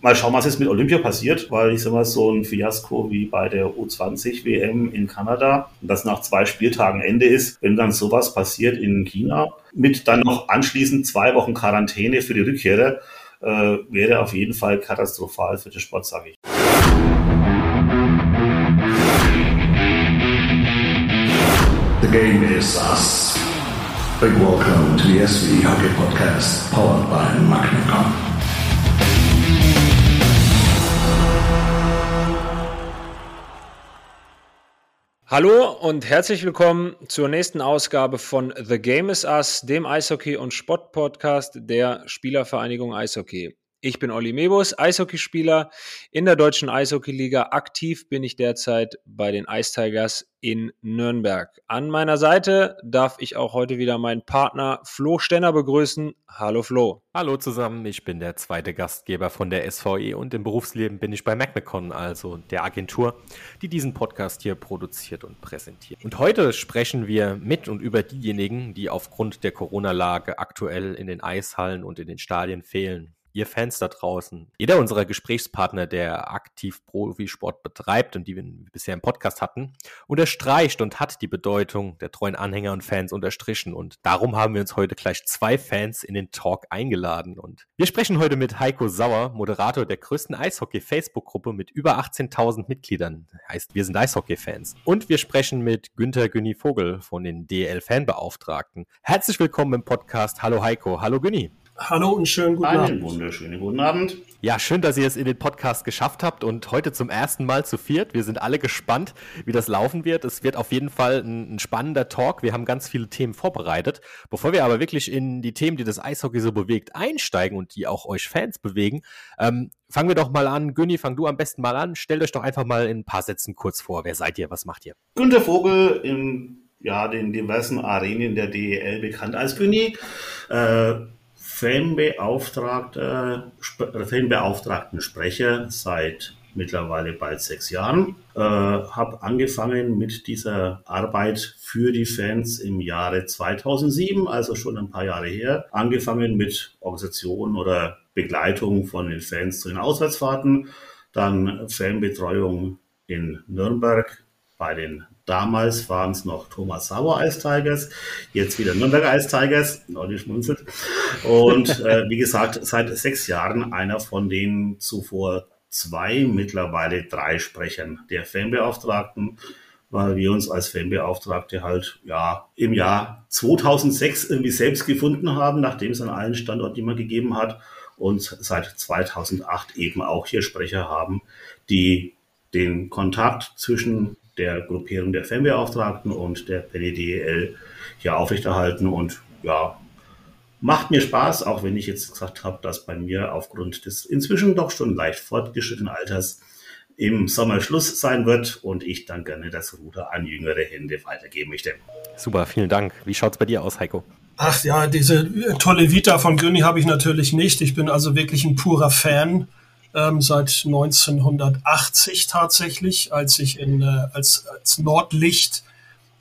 mal schauen, was jetzt mit Olympia passiert, weil ich sag mal, so ein Fiasko wie bei der U20 WM in Kanada, das nach zwei Spieltagen Ende ist, wenn dann sowas passiert in China, mit dann noch anschließend zwei Wochen Quarantäne für die Rückkehrer, äh, wäre auf jeden Fall katastrophal für den Sport, sage ich. The game is us. Big welcome to the SV Hockey Podcast, powered by Magnacom. Hallo und herzlich willkommen zur nächsten Ausgabe von The Game is Us, dem Eishockey- und Sport-Podcast der Spielervereinigung Eishockey. Ich bin Olli Mebus, Eishockeyspieler in der deutschen Eishockeyliga. Aktiv bin ich derzeit bei den Ice Tigers in Nürnberg. An meiner Seite darf ich auch heute wieder meinen Partner Flo Stenner begrüßen. Hallo Flo. Hallo zusammen, ich bin der zweite Gastgeber von der SVE und im Berufsleben bin ich bei MacMacon, also der Agentur, die diesen Podcast hier produziert und präsentiert. Und heute sprechen wir mit und über diejenigen, die aufgrund der Corona-Lage aktuell in den Eishallen und in den Stadien fehlen ihr Fans da draußen, jeder unserer Gesprächspartner, der aktiv Profisport betreibt und die wir bisher im Podcast hatten, unterstreicht und hat die Bedeutung der treuen Anhänger und Fans unterstrichen. Und darum haben wir uns heute gleich zwei Fans in den Talk eingeladen. Und wir sprechen heute mit Heiko Sauer, Moderator der größten Eishockey-Facebook-Gruppe mit über 18.000 Mitgliedern. Heißt, wir sind Eishockey-Fans. Und wir sprechen mit Günther Günni Vogel von den DL-Fanbeauftragten. Herzlich willkommen im Podcast. Hallo Heiko. Hallo Günni. Hallo und schönen guten Einen Abend. Einen wunderschönen guten Abend. Ja, schön, dass ihr es in den Podcast geschafft habt und heute zum ersten Mal zu viert. Wir sind alle gespannt, wie das laufen wird. Es wird auf jeden Fall ein, ein, spannender Talk. Wir haben ganz viele Themen vorbereitet. Bevor wir aber wirklich in die Themen, die das Eishockey so bewegt, einsteigen und die auch euch Fans bewegen, ähm, fangen wir doch mal an. Günni, fang du am besten mal an. Stellt euch doch einfach mal in ein paar Sätzen kurz vor. Wer seid ihr? Was macht ihr? Günter Vogel in ja, den diversen Arenen der DEL bekannt als Günni. Äh, Fanbeauftragter, Fanbeauftragten Sprecher seit mittlerweile bald sechs Jahren. Äh, habe angefangen mit dieser Arbeit für die Fans im Jahre 2007, also schon ein paar Jahre her. Angefangen mit Organisation oder Begleitung von den Fans zu den Auswärtsfahrten, dann Fanbetreuung in Nürnberg bei den Damals waren es noch Thomas Sauer Ice Tigers, jetzt wieder Nürnberger Ice Tigers, Leute schmunzelt. Und äh, wie gesagt, seit sechs Jahren einer von den zuvor zwei, mittlerweile drei Sprechern der Fanbeauftragten, weil wir uns als Fanbeauftragte halt ja im Jahr 2006 irgendwie selbst gefunden haben, nachdem es an allen Standorten immer gegeben hat und seit 2008 eben auch hier Sprecher haben, die den Kontakt zwischen der Gruppierung der Fanbeauftragten und der PDDL hier aufrechterhalten und ja, macht mir Spaß, auch wenn ich jetzt gesagt habe, dass bei mir aufgrund des inzwischen doch schon leicht fortgeschrittenen Alters im Sommer Schluss sein wird und ich dann gerne das Ruder an jüngere Hände weitergeben möchte. Super, vielen Dank. Wie schaut es bei dir aus, Heiko? Ach ja, diese tolle Vita von Göni habe ich natürlich nicht. Ich bin also wirklich ein purer Fan ähm, seit 1980 tatsächlich, als ich in, äh, als, als Nordlicht,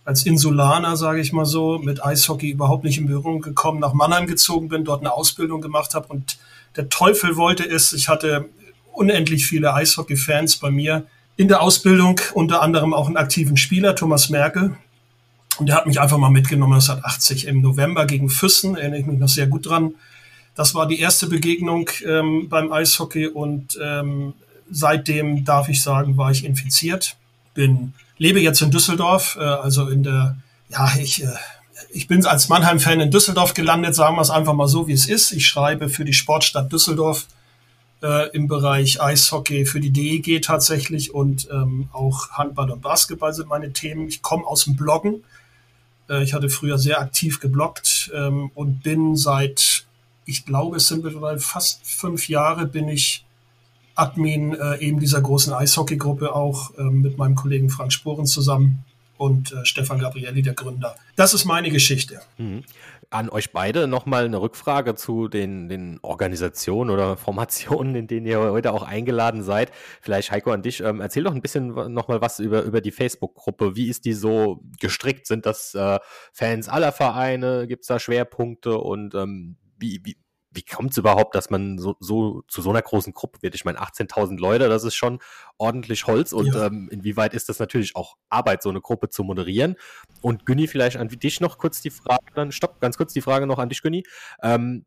als Insulaner, sage ich mal so, mit Eishockey überhaupt nicht in Berührung gekommen, nach Mannheim gezogen bin, dort eine Ausbildung gemacht habe und der Teufel wollte es, ich hatte unendlich viele Eishockey-Fans bei mir in der Ausbildung, unter anderem auch einen aktiven Spieler, Thomas Merkel. Und der hat mich einfach mal mitgenommen 1980 im November gegen Füssen, erinnere ich mich noch sehr gut dran. Das war die erste Begegnung ähm, beim Eishockey und ähm, seitdem darf ich sagen, war ich infiziert. Bin, lebe jetzt in Düsseldorf, äh, also in der, ja, ich, äh, ich bin als Mannheim-Fan in Düsseldorf gelandet, sagen wir es einfach mal so, wie es ist. Ich schreibe für die Sportstadt Düsseldorf äh, im Bereich Eishockey für die DEG tatsächlich und ähm, auch Handball und Basketball sind meine Themen. Ich komme aus dem Bloggen. Äh, ich hatte früher sehr aktiv gebloggt ähm, und bin seit ich glaube, es sind mittlerweile fast fünf Jahre bin ich Admin äh, eben dieser großen Eishockeygruppe auch äh, mit meinem Kollegen Frank Sporen zusammen und äh, Stefan Gabrielli, der Gründer. Das ist meine Geschichte. Mhm. An euch beide nochmal eine Rückfrage zu den, den Organisationen oder Formationen, in denen ihr heute auch eingeladen seid. Vielleicht Heiko an dich. Ähm, erzähl doch ein bisschen nochmal was über, über die Facebook-Gruppe. Wie ist die so gestrickt? Sind das äh, Fans aller Vereine? Gibt es da Schwerpunkte? Und ähm, wie, wie, wie kommt es überhaupt, dass man so, so zu so einer großen Gruppe wird? Ich meine, 18.000 Leute, das ist schon ordentlich Holz und ja. ähm, inwieweit ist das natürlich auch Arbeit, so eine Gruppe zu moderieren? Und Günni, vielleicht an dich noch kurz die Frage, dann stopp, ganz kurz die Frage noch an dich, Günni. Ähm,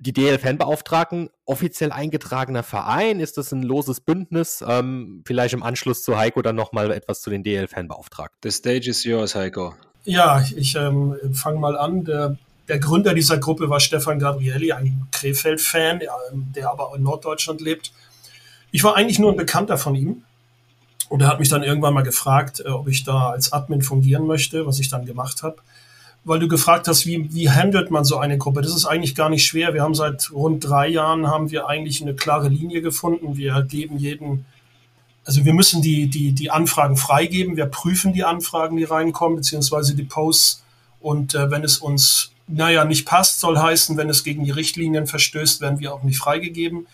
die DL-Fanbeauftragten offiziell eingetragener Verein? Ist das ein loses Bündnis? Ähm, vielleicht im Anschluss zu Heiko dann nochmal etwas zu den DL-Fanbeauftragten. The stage is yours, Heiko. Ja, ich ähm, fange mal an. Der, der, Gründer dieser Gruppe war Stefan Gabrielli, ein Krefeld-Fan, der aber in Norddeutschland lebt. Ich war eigentlich nur ein Bekannter von ihm. Und er hat mich dann irgendwann mal gefragt, äh, ob ich da als Admin fungieren möchte, was ich dann gemacht habe weil du gefragt hast, wie, wie handelt man so eine Gruppe? Das ist eigentlich gar nicht schwer. Wir haben seit rund drei Jahren haben wir eigentlich eine klare Linie gefunden. Wir geben jeden, also wir müssen die, die, die Anfragen freigeben. Wir prüfen die Anfragen, die reinkommen, beziehungsweise die Posts. Und äh, wenn es uns, naja, nicht passt, soll heißen, wenn es gegen die Richtlinien verstößt, werden wir auch nicht freigegeben.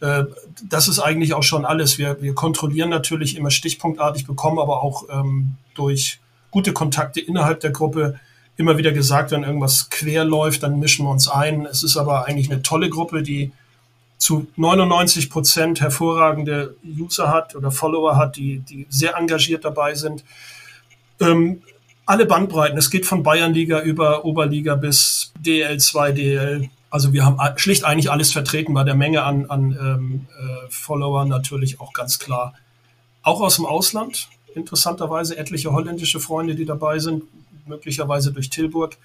Äh, das ist eigentlich auch schon alles. Wir, wir kontrollieren natürlich immer stichpunktartig, bekommen aber auch ähm, durch gute Kontakte innerhalb der Gruppe immer wieder gesagt, wenn irgendwas quer läuft, dann mischen wir uns ein. Es ist aber eigentlich eine tolle Gruppe, die zu 99 Prozent hervorragende User hat oder Follower hat, die, die sehr engagiert dabei sind. Ähm, alle Bandbreiten, es geht von Bayernliga über Oberliga bis DL2, DL. Also wir haben schlicht eigentlich alles vertreten bei der Menge an, an ähm, äh, Followern natürlich auch ganz klar. Auch aus dem Ausland, interessanterweise etliche holländische Freunde, die dabei sind, möglicherweise durch Tilburg.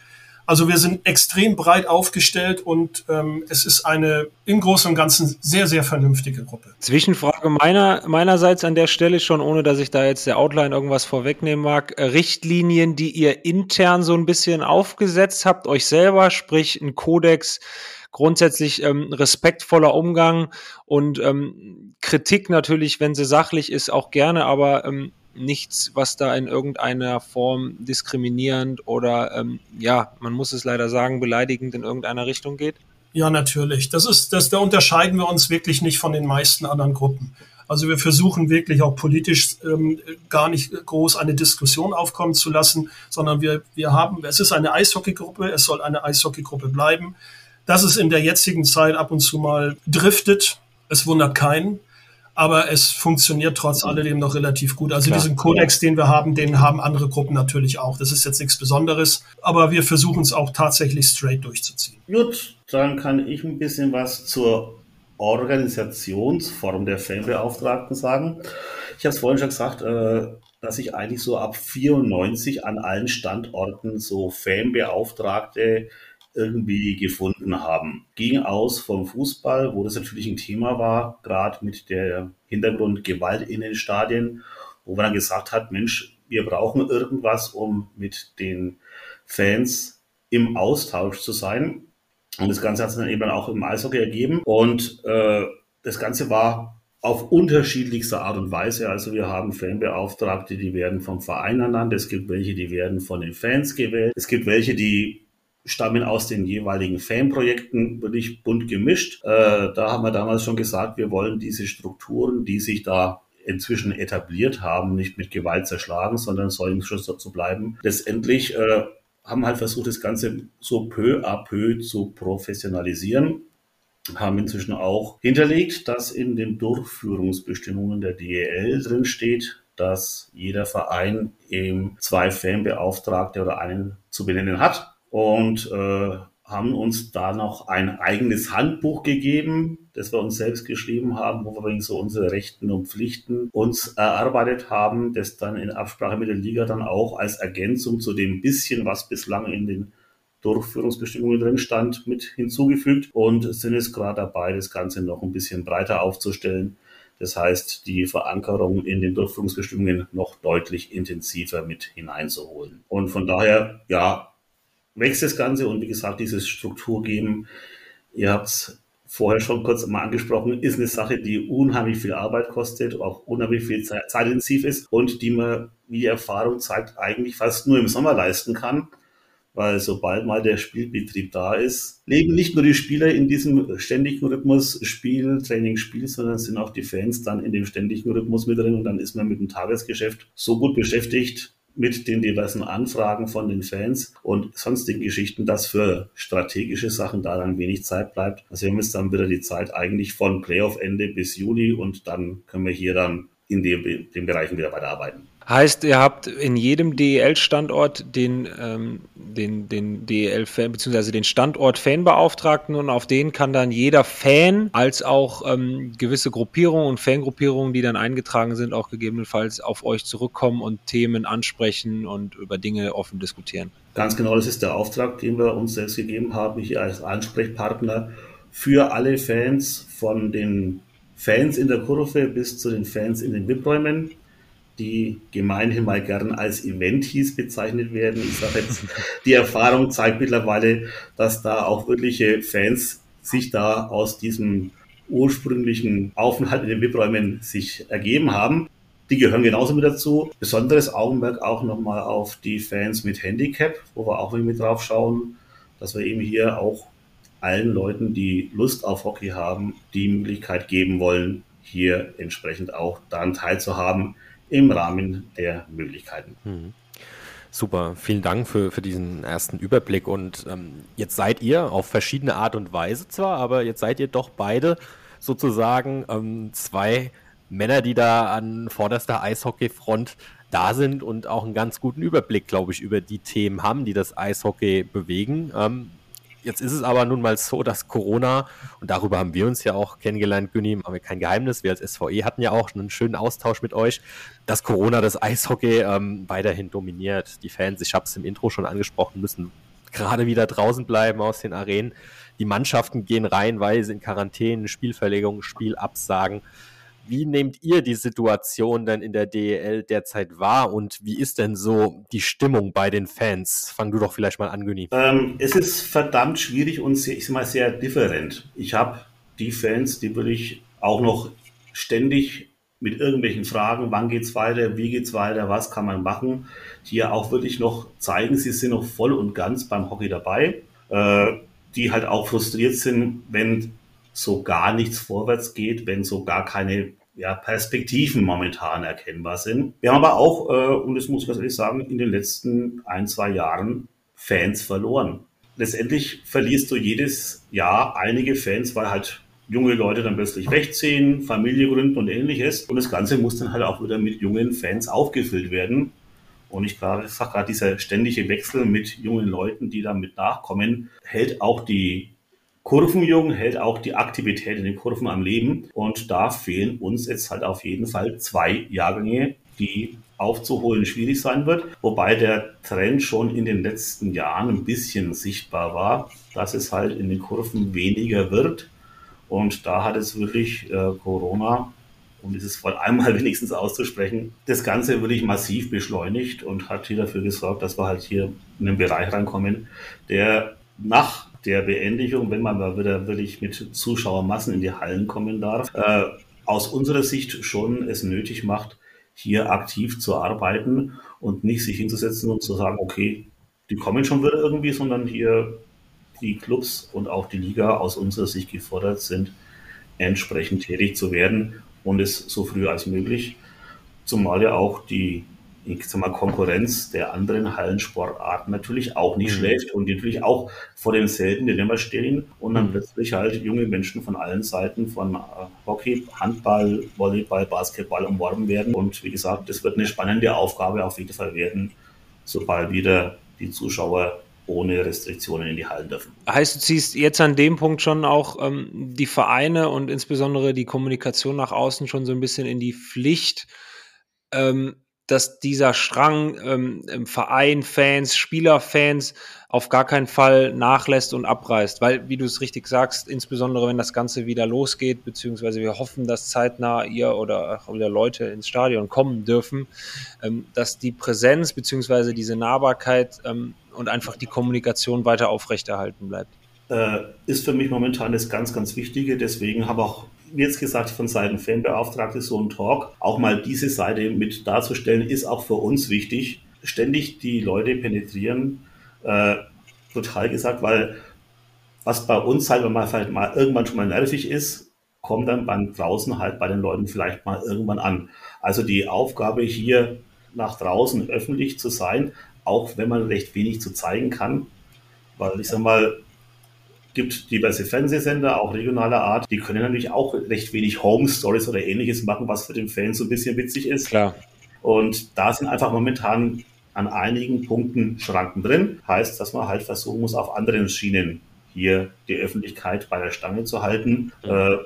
Also wir sind extrem breit aufgestellt und ähm, es ist eine im Großen und Ganzen sehr, sehr vernünftige Gruppe. Zwischenfrage meiner, meinerseits an der Stelle schon, ohne dass ich da jetzt der Outline irgendwas vorwegnehmen mag. Richtlinien, die ihr intern so ein bisschen aufgesetzt habt, euch selber, sprich ein Kodex, grundsätzlich ähm, respektvoller Umgang und ähm, Kritik natürlich, wenn sie sachlich ist, auch gerne, aber ähm, nichts, was da in irgendeiner Form diskriminierend oder ähm, ja, man muss es leider sagen, beleidigend in irgendeiner Richtung geht? Ja, natürlich. Das ist, das, da unterscheiden wir uns wirklich nicht von den meisten anderen Gruppen. Also wir versuchen wirklich auch politisch ähm, gar nicht groß eine Diskussion aufkommen zu lassen, sondern wir, wir haben, es ist eine Eishockeygruppe, es soll eine Eishockeygruppe bleiben. Dass es in der jetzigen Zeit ab und zu mal driftet, es wundert keinen aber es funktioniert trotz alledem noch relativ gut. Also Klar. diesen Kodex, den wir haben, den haben andere Gruppen natürlich auch. Das ist jetzt nichts Besonderes, aber wir versuchen es auch tatsächlich straight durchzuziehen. Gut, dann kann ich ein bisschen was zur Organisationsform der Fanbeauftragten sagen. Ich habe es vorhin schon gesagt, äh, dass ich eigentlich so ab 94 an allen Standorten so Fanbeauftragte irgendwie gefunden haben. Ging aus vom Fußball, wo das natürlich ein Thema war, gerade mit der Hintergrund Gewalt in den Stadien, wo man dann gesagt hat, Mensch, wir brauchen irgendwas, um mit den Fans im Austausch zu sein. Und das Ganze hat sich dann eben auch im Eishockey ergeben. Und äh, das Ganze war auf unterschiedlichste Art und Weise. Also wir haben Fanbeauftragte, die werden vom Verein ernannt. Es gibt welche, die werden von den Fans gewählt. Es gibt welche, die stammen aus den jeweiligen Fanprojekten wirklich bunt gemischt. Äh, da haben wir damals schon gesagt, wir wollen diese Strukturen, die sich da inzwischen etabliert haben, nicht mit Gewalt zerschlagen, sondern sollen Schluss dazu bleiben. Letztendlich äh, haben halt versucht, das Ganze so peu à peu zu professionalisieren haben inzwischen auch hinterlegt, dass in den Durchführungsbestimmungen der DEL drin steht, dass jeder Verein eben zwei Fanbeauftragte oder einen zu benennen hat und äh, haben uns da noch ein eigenes Handbuch gegeben, das wir uns selbst geschrieben haben, wo wir so unsere Rechten und Pflichten uns erarbeitet haben, das dann in Absprache mit der Liga dann auch als Ergänzung zu dem bisschen, was bislang in den Durchführungsbestimmungen drin stand, mit hinzugefügt und sind jetzt gerade dabei, das Ganze noch ein bisschen breiter aufzustellen. Das heißt, die Verankerung in den Durchführungsbestimmungen noch deutlich intensiver mit hineinzuholen. Und von daher, ja, wächst das Ganze und wie gesagt, dieses Struktur geben, ihr habt es vorher schon kurz mal angesprochen, ist eine Sache, die unheimlich viel Arbeit kostet, auch unheimlich viel zeitintensiv ist und die man, wie die Erfahrung zeigt, eigentlich fast nur im Sommer leisten kann. Weil sobald mal der Spielbetrieb da ist, leben nicht nur die Spieler in diesem ständigen Rhythmus Spiel, Training, Spiel, sondern sind auch die Fans dann in dem ständigen Rhythmus mit drin und dann ist man mit dem Tagesgeschäft so gut beschäftigt, mit den diversen Anfragen von den Fans und sonstigen Geschichten, dass für strategische Sachen da dann wenig Zeit bleibt. Also wir haben jetzt dann wieder die Zeit eigentlich von Playoff-Ende bis Juli und dann können wir hier dann in dem, den Bereichen wieder weiterarbeiten. Heißt, ihr habt in jedem DEL-Standort den, ähm, den, den DEL-Fan, beziehungsweise den Standort Fanbeauftragten und auf den kann dann jeder Fan als auch ähm, gewisse Gruppierungen und Fangruppierungen, die dann eingetragen sind, auch gegebenenfalls auf euch zurückkommen und Themen ansprechen und über Dinge offen diskutieren. Ganz genau, das ist der Auftrag, den wir uns selbst gegeben haben, hier als Ansprechpartner für alle Fans, von den Fans in der Kurve bis zu den Fans in den VIP-Räumen die gemeinhin mal gern als Eventis bezeichnet werden. Ich sage jetzt, die Erfahrung zeigt mittlerweile, dass da auch wirkliche Fans sich da aus diesem ursprünglichen Aufenthalt in den VIP-Räumen sich ergeben haben. Die gehören genauso mit dazu. Besonderes Augenmerk auch nochmal auf die Fans mit Handicap, wo wir auch mit drauf schauen, dass wir eben hier auch allen Leuten, die Lust auf Hockey haben, die Möglichkeit geben wollen, hier entsprechend auch daran teilzuhaben, im Rahmen der Möglichkeiten. Mhm. Super, vielen Dank für, für diesen ersten Überblick. Und ähm, jetzt seid ihr auf verschiedene Art und Weise zwar, aber jetzt seid ihr doch beide sozusagen ähm, zwei Männer, die da an vorderster Eishockeyfront da sind und auch einen ganz guten Überblick, glaube ich, über die Themen haben, die das Eishockey bewegen. Ähm, Jetzt ist es aber nun mal so, dass Corona, und darüber haben wir uns ja auch kennengelernt, Günni, haben wir kein Geheimnis, wir als SVE hatten ja auch einen schönen Austausch mit euch, dass Corona das Eishockey ähm, weiterhin dominiert. Die Fans, ich habe es im Intro schon angesprochen, müssen gerade wieder draußen bleiben aus den Arenen. Die Mannschaften gehen reihenweise in Quarantäne, Spielverlegungen, Spielabsagen. Wie nehmt ihr die Situation denn in der DEL derzeit wahr und wie ist denn so die Stimmung bei den Fans? Fang du doch vielleicht mal an, Günni. Ähm, es ist verdammt schwierig und sehr, ich sag mal sehr different. Ich habe die Fans, die wirklich auch noch ständig mit irgendwelchen Fragen, wann geht's weiter, wie geht's weiter, was kann man machen, hier auch wirklich noch zeigen, sie sind noch voll und ganz beim Hockey dabei, äh, die halt auch frustriert sind, wenn so gar nichts vorwärts geht, wenn so gar keine ja, Perspektiven momentan erkennbar sind. Wir haben aber auch, äh, und das muss ich ganz ehrlich sagen, in den letzten ein, zwei Jahren Fans verloren. Letztendlich verlierst du jedes Jahr einige Fans, weil halt junge Leute dann plötzlich wegziehen, Familie gründen und ähnliches. Und das Ganze muss dann halt auch wieder mit jungen Fans aufgefüllt werden. Und ich gerade sage gerade, dieser ständige Wechsel mit jungen Leuten, die da mit nachkommen, hält auch die Kurvenjung hält auch die Aktivität in den Kurven am Leben. Und da fehlen uns jetzt halt auf jeden Fall zwei Jahrgänge, die aufzuholen schwierig sein wird. Wobei der Trend schon in den letzten Jahren ein bisschen sichtbar war, dass es halt in den Kurven weniger wird. Und da hat es wirklich äh, Corona, um dieses Wort einmal wenigstens auszusprechen, das Ganze wirklich massiv beschleunigt und hat hier dafür gesorgt, dass wir halt hier in einen Bereich reinkommen, der nach der Beendigung, wenn man mal wieder wirklich mit Zuschauermassen in die Hallen kommen darf, äh, aus unserer Sicht schon es nötig macht, hier aktiv zu arbeiten und nicht sich hinzusetzen und zu sagen, okay, die kommen schon wieder irgendwie, sondern hier die Clubs und auch die Liga aus unserer Sicht gefordert sind, entsprechend tätig zu werden und es so früh als möglich. Zumal ja auch die ich sag mal, Konkurrenz der anderen Hallensportarten natürlich auch nicht mhm. schläft und die natürlich auch vor demselben Dilemma stehen und dann mhm. plötzlich halt junge Menschen von allen Seiten von äh, Hockey, Handball, Volleyball, Basketball umworben werden. Und wie gesagt, das wird eine spannende Aufgabe auf jeden Fall werden, sobald wieder die Zuschauer ohne Restriktionen in die Hallen dürfen. Heißt, du ziehst jetzt an dem Punkt schon auch ähm, die Vereine und insbesondere die Kommunikation nach außen schon so ein bisschen in die Pflicht, ähm, dass dieser Strang ähm, Verein, Fans, Spielerfans auf gar keinen Fall nachlässt und abreißt. Weil, wie du es richtig sagst, insbesondere wenn das Ganze wieder losgeht, beziehungsweise wir hoffen, dass zeitnah ihr oder auch wieder Leute ins Stadion kommen dürfen, ähm, dass die Präsenz beziehungsweise diese Nahbarkeit ähm, und einfach die Kommunikation weiter aufrechterhalten bleibt. Äh, ist für mich momentan das ganz, ganz Wichtige. Deswegen habe auch wie jetzt gesagt, von Seiten Fanbeauftragte so ein Talk, auch mal diese Seite mit darzustellen, ist auch für uns wichtig. Ständig die Leute penetrieren, äh, total gesagt, weil was bei uns halt, man vielleicht mal irgendwann schon mal nervig ist, kommt dann beim draußen halt bei den Leuten vielleicht mal irgendwann an. Also die Aufgabe hier nach draußen öffentlich zu sein, auch wenn man recht wenig zu zeigen kann. Weil ich sag mal, gibt diverse Fernsehsender, auch regionaler Art, die können natürlich auch recht wenig Home Stories oder ähnliches machen, was für den Fan so ein bisschen witzig ist. Klar. Und da sind einfach momentan an einigen Punkten Schranken drin. Heißt, dass man halt versuchen muss, auf anderen Schienen hier die Öffentlichkeit bei der Stange zu halten. Mhm. Äh,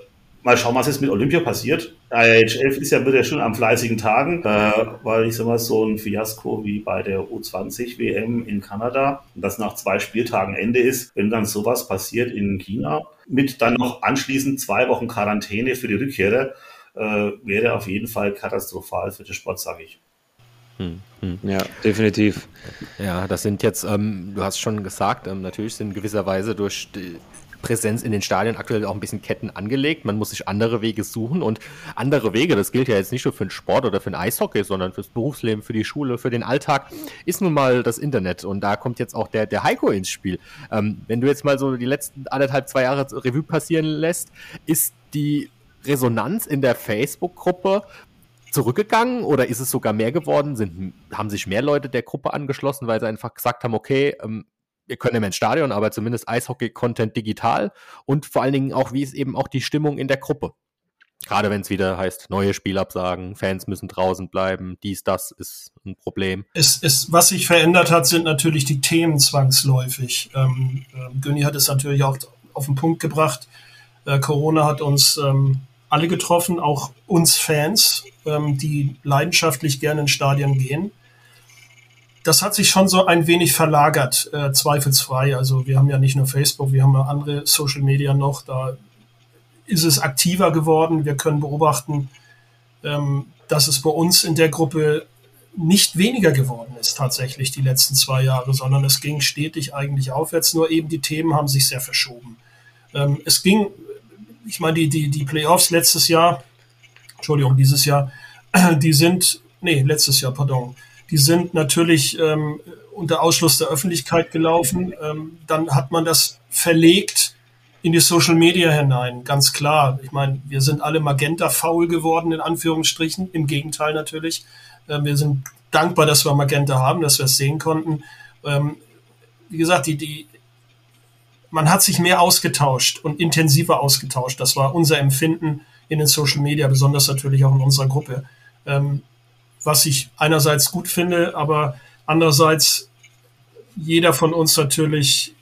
mal schauen, was jetzt mit Olympia passiert. IHF ist ja wieder schon am fleißigen Tagen, äh, weil ich sag mal, so ein Fiasko wie bei der U20 WM in Kanada, das nach zwei Spieltagen Ende ist, wenn dann sowas passiert in China, mit dann noch anschließend zwei Wochen Quarantäne für die Rückkehrer, äh, wäre auf jeden Fall katastrophal für den Sport, sage ich. Hm, hm. Ja, definitiv. Ja, das sind jetzt, ähm, du hast schon gesagt, ähm, natürlich sind gewisserweise durch die Präsenz in den Stadien aktuell auch ein bisschen Ketten angelegt. Man muss sich andere Wege suchen und andere Wege, das gilt ja jetzt nicht nur für den Sport oder für den Eishockey, sondern fürs Berufsleben, für die Schule, für den Alltag, ist nun mal das Internet. Und da kommt jetzt auch der, der Heiko ins Spiel. Ähm, wenn du jetzt mal so die letzten anderthalb, zwei Jahre Revue passieren lässt, ist die Resonanz in der Facebook-Gruppe zurückgegangen oder ist es sogar mehr geworden? Sind, haben sich mehr Leute der Gruppe angeschlossen, weil sie einfach gesagt haben, okay, ähm, wir können immer ins Stadion, aber zumindest Eishockey-Content digital und vor allen Dingen auch, wie ist eben auch die Stimmung in der Gruppe. Gerade wenn es wieder heißt, neue Spielabsagen, Fans müssen draußen bleiben, dies, das ist ein Problem. Es, es, was sich verändert hat, sind natürlich die Themen zwangsläufig. Ähm, äh, Günni hat es natürlich auch auf den Punkt gebracht. Äh, Corona hat uns ähm, alle getroffen, auch uns Fans, ähm, die leidenschaftlich gerne in Stadien gehen das hat sich schon so ein wenig verlagert, äh, zweifelsfrei. Also wir haben ja nicht nur Facebook, wir haben ja andere Social Media noch. Da ist es aktiver geworden. Wir können beobachten, ähm, dass es bei uns in der Gruppe nicht weniger geworden ist tatsächlich die letzten zwei Jahre, sondern es ging stetig eigentlich aufwärts. Nur eben die Themen haben sich sehr verschoben. Ähm, es ging, ich meine, die, die, die Playoffs letztes Jahr, Entschuldigung, dieses Jahr, die sind, nee, letztes Jahr, pardon, die sind natürlich ähm, unter Ausschluss der Öffentlichkeit gelaufen. Ähm, dann hat man das verlegt in die Social Media hinein, ganz klar. Ich meine, wir sind alle Magenta faul geworden, in Anführungsstrichen. Im Gegenteil natürlich. Ähm, wir sind dankbar, dass wir Magenta haben, dass wir es sehen konnten. Ähm, wie gesagt, die, die, man hat sich mehr ausgetauscht und intensiver ausgetauscht. Das war unser Empfinden in den Social Media, besonders natürlich auch in unserer Gruppe. Ähm, was ich einerseits gut finde, aber andererseits jeder von uns natürlich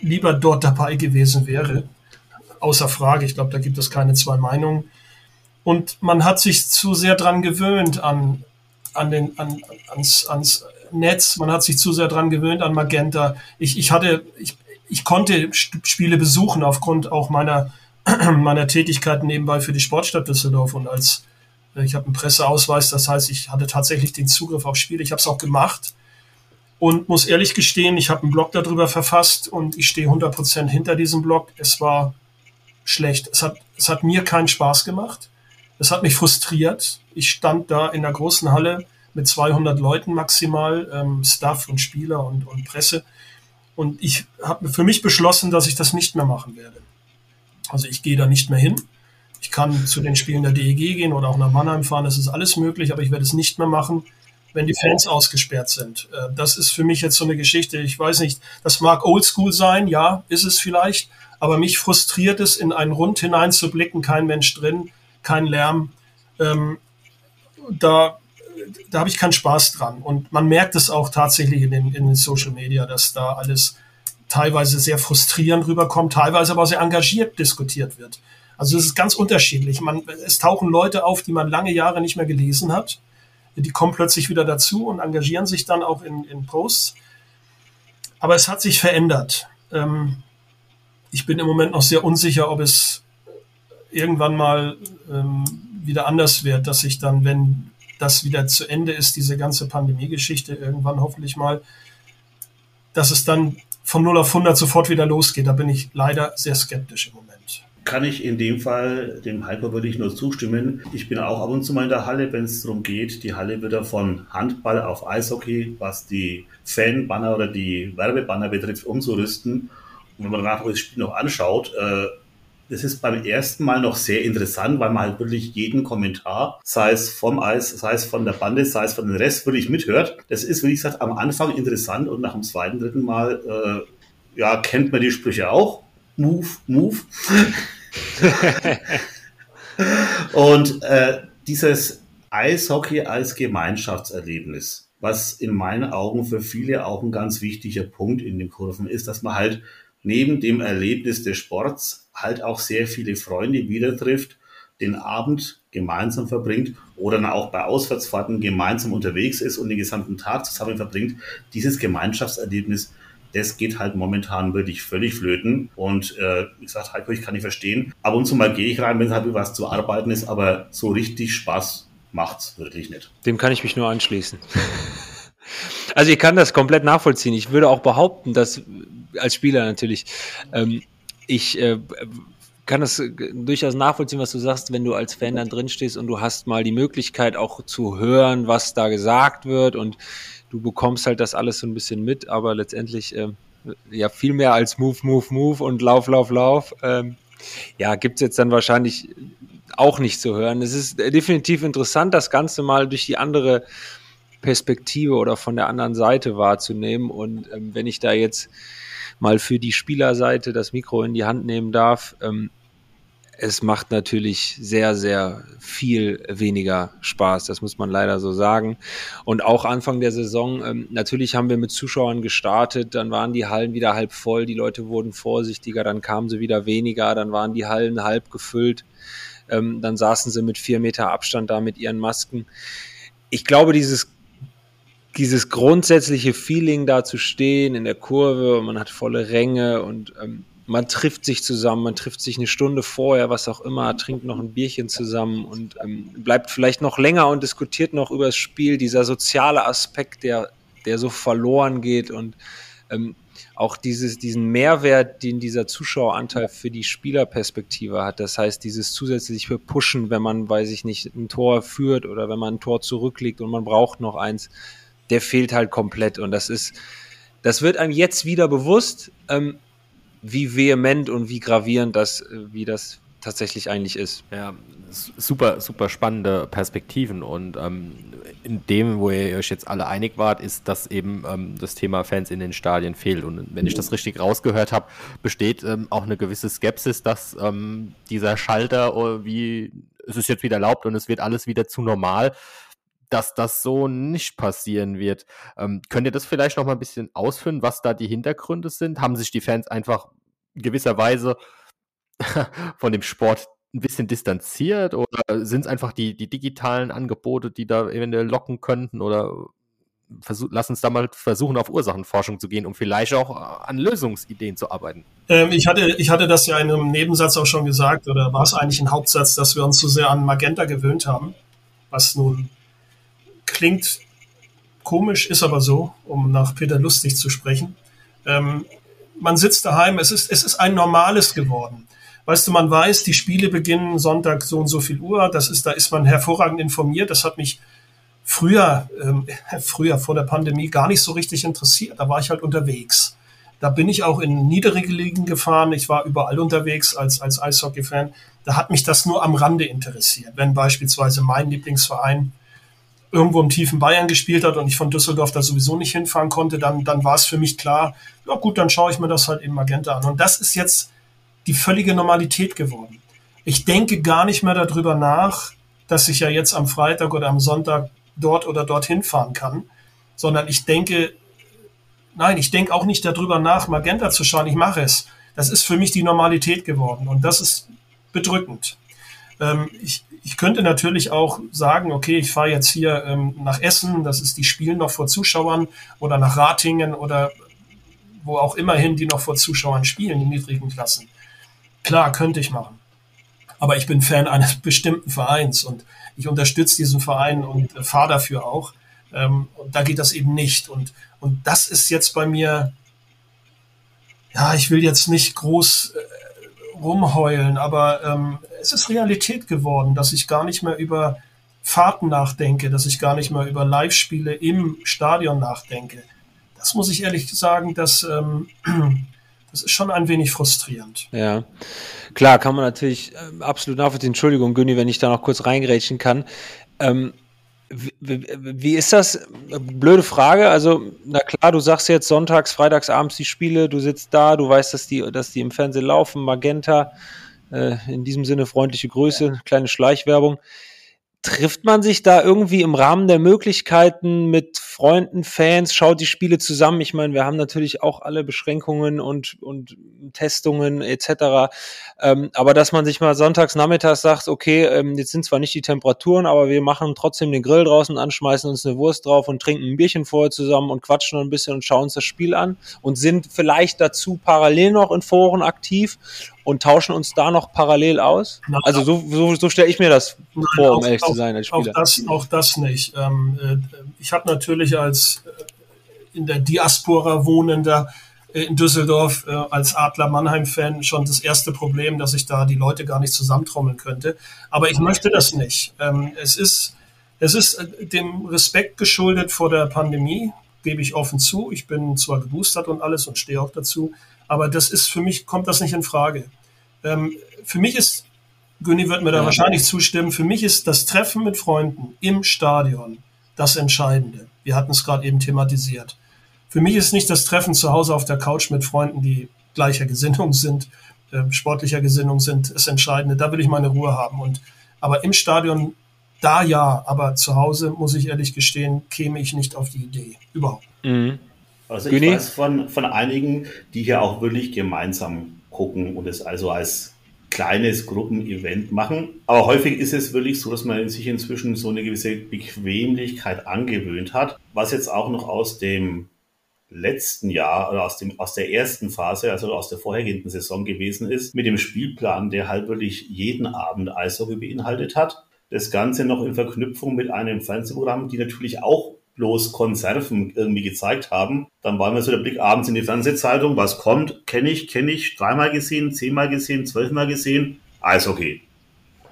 lieber dort dabei gewesen wäre. Außer Frage, ich glaube, da gibt es keine zwei Meinungen. Und man hat sich zu sehr dran gewöhnt an, an den, an, ans, ans Netz, man hat sich zu sehr dran gewöhnt an Magenta. Ich, ich hatte, ich, ich konnte Spiele besuchen aufgrund auch meiner, meiner Tätigkeit nebenbei für die Sportstadt Düsseldorf und als ich habe einen Presseausweis, das heißt, ich hatte tatsächlich den Zugriff auf Spiele. Ich habe es auch gemacht und muss ehrlich gestehen, ich habe einen Blog darüber verfasst und ich stehe 100% hinter diesem Blog. Es war schlecht. Es hat, es hat mir keinen Spaß gemacht. Es hat mich frustriert. Ich stand da in der großen Halle mit 200 Leuten maximal, ähm, Staff und Spieler und, und Presse. Und ich habe für mich beschlossen, dass ich das nicht mehr machen werde. Also ich gehe da nicht mehr hin. Ich kann zu den Spielen der DEG gehen oder auch nach Mannheim fahren, das ist alles möglich, aber ich werde es nicht mehr machen, wenn die Fans ausgesperrt sind. Äh, das ist für mich jetzt so eine Geschichte. Ich weiß nicht, das mag oldschool sein, ja, ist es vielleicht, aber mich frustriert es, in einen Rund hineinzublicken, kein Mensch drin, kein Lärm. Ähm, da da habe ich keinen Spaß dran. Und man merkt es auch tatsächlich in den, in den Social Media, dass da alles teilweise sehr frustrierend rüberkommt, teilweise aber sehr engagiert diskutiert wird. Also es ist ganz unterschiedlich. Man, es tauchen Leute auf, die man lange Jahre nicht mehr gelesen hat. Die kommen plötzlich wieder dazu und engagieren sich dann auch in, in Posts. Aber es hat sich verändert. Ähm, ich bin im Moment noch sehr unsicher, ob es irgendwann mal ähm, wieder anders wird, dass ich dann, wenn das wieder zu Ende ist, diese ganze Pandemie-Geschichte irgendwann hoffentlich mal, dass es dann von 0 auf 100 sofort wieder losgeht. Da bin ich leider sehr skeptisch im Moment kann ich in dem Fall dem Hyper würde ich nur zustimmen. Ich bin auch ab und zu mal in der Halle, wenn es darum geht, die Halle wieder von Handball auf Eishockey, was die Fanbanner oder die Werbebanner betrifft, umzurüsten. Und wenn man danach das Spiel noch anschaut, äh, das ist beim ersten Mal noch sehr interessant, weil man halt wirklich jeden Kommentar, sei es vom Eis, sei es von der Bande, sei es von den Rest, wirklich mithört. Das ist, wie gesagt, am Anfang interessant und nach dem zweiten, dritten Mal, äh, ja, kennt man die Sprüche auch. Move, move. und äh, dieses Eishockey als Gemeinschaftserlebnis, was in meinen Augen für viele auch ein ganz wichtiger Punkt in den Kurven ist, dass man halt neben dem Erlebnis des Sports halt auch sehr viele Freunde wieder trifft, den Abend gemeinsam verbringt oder dann auch bei Auswärtsfahrten gemeinsam unterwegs ist und den gesamten Tag zusammen verbringt. Dieses Gemeinschaftserlebnis, das geht halt momentan wirklich völlig flöten. Und äh, wie gesagt, Heiko, ich kann nicht verstehen. Ab und zu mal gehe ich rein, wenn es halt was zu arbeiten ist, aber so richtig Spaß macht's wirklich nicht. Dem kann ich mich nur anschließen. also ich kann das komplett nachvollziehen. Ich würde auch behaupten, dass als Spieler natürlich, ähm, ich äh, kann das durchaus nachvollziehen, was du sagst, wenn du als Fan dann drin stehst und du hast mal die Möglichkeit auch zu hören, was da gesagt wird und du bekommst halt das alles so ein bisschen mit, aber letztendlich äh, ja viel mehr als Move, Move, Move und Lauf, Lauf, Lauf. Ähm, ja, gibt's jetzt dann wahrscheinlich auch nicht zu hören. Es ist definitiv interessant, das Ganze mal durch die andere Perspektive oder von der anderen Seite wahrzunehmen. Und ähm, wenn ich da jetzt mal für die Spielerseite das Mikro in die Hand nehmen darf, ähm, es macht natürlich sehr, sehr viel weniger Spaß. Das muss man leider so sagen. Und auch Anfang der Saison, ähm, natürlich haben wir mit Zuschauern gestartet, dann waren die Hallen wieder halb voll, die Leute wurden vorsichtiger, dann kamen sie wieder weniger, dann waren die Hallen halb gefüllt. Ähm, dann saßen sie mit vier Meter Abstand da mit ihren Masken. Ich glaube, dieses dieses grundsätzliche Feeling da zu stehen in der Kurve und man hat volle Ränge und ähm, man trifft sich zusammen, man trifft sich eine Stunde vorher, was auch immer, trinkt noch ein Bierchen zusammen und ähm, bleibt vielleicht noch länger und diskutiert noch über das Spiel. Dieser soziale Aspekt, der, der so verloren geht und ähm, auch dieses, diesen Mehrwert, den dieser Zuschaueranteil für die Spielerperspektive hat. Das heißt, dieses zusätzliche Pushen, wenn man, weiß ich nicht, ein Tor führt oder wenn man ein Tor zurücklegt und man braucht noch eins, der fehlt halt komplett. Und das ist, das wird einem jetzt wieder bewusst, ähm, wie vehement und wie gravierend das, äh, wie das tatsächlich eigentlich ist. Ja, super, super spannende Perspektiven und ähm, in dem, wo ihr euch jetzt alle einig wart, ist, dass eben ähm, das Thema Fans in den Stadien fehlt. Und wenn ich das richtig rausgehört habe, besteht ähm, auch eine gewisse Skepsis, dass ähm, dieser Schalter, oh, wie es ist jetzt wieder erlaubt und es wird alles wieder zu normal, dass das so nicht passieren wird. Ähm, könnt ihr das vielleicht noch mal ein bisschen ausführen, was da die Hintergründe sind? Haben sich die Fans einfach gewisserweise von dem Sport ein bisschen distanziert oder sind es einfach die, die digitalen Angebote, die da eventuell locken könnten oder lass uns da mal versuchen, auf Ursachenforschung zu gehen, um vielleicht auch äh, an Lösungsideen zu arbeiten. Ähm, ich, hatte, ich hatte das ja in einem Nebensatz auch schon gesagt, oder war es eigentlich ein Hauptsatz, dass wir uns zu sehr an Magenta gewöhnt haben, was nun klingt komisch, ist aber so, um nach Peter Lustig zu sprechen. Ähm, man sitzt daheim, es ist, es ist ein normales geworden. Weißt du, man weiß, die Spiele beginnen Sonntag so und so viel Uhr. Das ist, da ist man hervorragend informiert. Das hat mich früher, ähm, früher vor der Pandemie gar nicht so richtig interessiert. Da war ich halt unterwegs. Da bin ich auch in niedrige Ligen gefahren. Ich war überall unterwegs als, als Eishockey-Fan. Da hat mich das nur am Rande interessiert. Wenn beispielsweise mein Lieblingsverein irgendwo im tiefen Bayern gespielt hat und ich von Düsseldorf da sowieso nicht hinfahren konnte, dann, dann war es für mich klar, ja gut, dann schaue ich mir das halt eben Magenta an. Und das ist jetzt die völlige Normalität geworden. Ich denke gar nicht mehr darüber nach, dass ich ja jetzt am Freitag oder am Sonntag dort oder dorthin fahren kann, sondern ich denke, nein, ich denke auch nicht darüber nach, Magenta zu schauen. Ich mache es. Das ist für mich die Normalität geworden und das ist bedrückend. Ähm, ich, ich könnte natürlich auch sagen, okay, ich fahre jetzt hier ähm, nach Essen, das ist die Spielen noch vor Zuschauern oder nach Ratingen oder wo auch immerhin die noch vor Zuschauern spielen, in niedrigen Klassen. Klar, könnte ich machen. Aber ich bin Fan eines bestimmten Vereins und ich unterstütze diesen Verein und äh, fahre dafür auch. Ähm, und da geht das eben nicht. Und, und das ist jetzt bei mir, ja, ich will jetzt nicht groß äh, rumheulen, aber ähm, es ist Realität geworden, dass ich gar nicht mehr über Fahrten nachdenke, dass ich gar nicht mehr über Live-Spiele im Stadion nachdenke. Das muss ich ehrlich sagen, dass ähm, Das ist schon ein wenig frustrierend. Ja, klar, kann man natürlich äh, absolut nachvollziehen. Entschuldigung, Günni, wenn ich da noch kurz reingrätschen kann. Ähm, wie, ist das? Blöde Frage. Also, na klar, du sagst jetzt sonntags, freitags, abends die Spiele, du sitzt da, du weißt, dass die, dass die im Fernsehen laufen, Magenta. Äh, in diesem Sinne freundliche Grüße, kleine Schleichwerbung. Trifft man sich da irgendwie im Rahmen der Möglichkeiten mit Freunden, Fans, schaut die Spiele zusammen? Ich meine, wir haben natürlich auch alle Beschränkungen und, und Testungen etc. Ähm, aber dass man sich mal sonntags nachmittags sagt, okay, ähm, jetzt sind zwar nicht die Temperaturen, aber wir machen trotzdem den Grill draußen an, schmeißen uns eine Wurst drauf und trinken ein Bierchen vorher zusammen und quatschen noch ein bisschen und schauen uns das Spiel an und sind vielleicht dazu parallel noch in Foren aktiv und tauschen uns da noch parallel aus? Na, also so, so, so stelle ich mir das nein, vor, um ehrlich auch, zu sein als Spieler. Auch das, auch das nicht. Ähm, äh, ich habe natürlich als äh, in der Diaspora wohnender äh, in Düsseldorf äh, als Adler Mannheim-Fan schon das erste Problem, dass ich da die Leute gar nicht zusammentrommeln könnte. Aber ich möchte das nicht. Ähm, es ist, es ist äh, dem Respekt geschuldet vor der Pandemie, gebe ich offen zu. Ich bin zwar geboostert und alles und stehe auch dazu, aber das ist für mich, kommt das nicht in Frage. Ähm, für mich ist, Günni wird mir da ja. wahrscheinlich zustimmen, für mich ist das Treffen mit Freunden im Stadion das Entscheidende. Wir hatten es gerade eben thematisiert. Für mich ist nicht das Treffen zu Hause auf der Couch mit Freunden, die gleicher Gesinnung sind, äh, sportlicher Gesinnung sind, das Entscheidende. Da will ich meine Ruhe haben. Und, aber im Stadion, da ja, aber zu Hause, muss ich ehrlich gestehen, käme ich nicht auf die Idee. Überhaupt. Mhm. Also ich Güni? weiß von, von einigen, die hier auch wirklich gemeinsam gucken und es also als kleines Gruppenevent machen. Aber häufig ist es wirklich so, dass man sich inzwischen so eine gewisse Bequemlichkeit angewöhnt hat, was jetzt auch noch aus dem letzten Jahr oder aus, dem, aus der ersten Phase, also aus der vorhergehenden Saison gewesen ist, mit dem Spielplan, der halt wirklich jeden Abend Eishockey beinhaltet hat. Das Ganze noch in Verknüpfung mit einem Fernsehprogramm, die natürlich auch bloß Konserven irgendwie gezeigt haben. Dann war mir so der Blick abends in die Fernsehzeitung, was kommt, kenne ich, kenne ich, dreimal gesehen, zehnmal gesehen, zwölfmal gesehen, alles okay.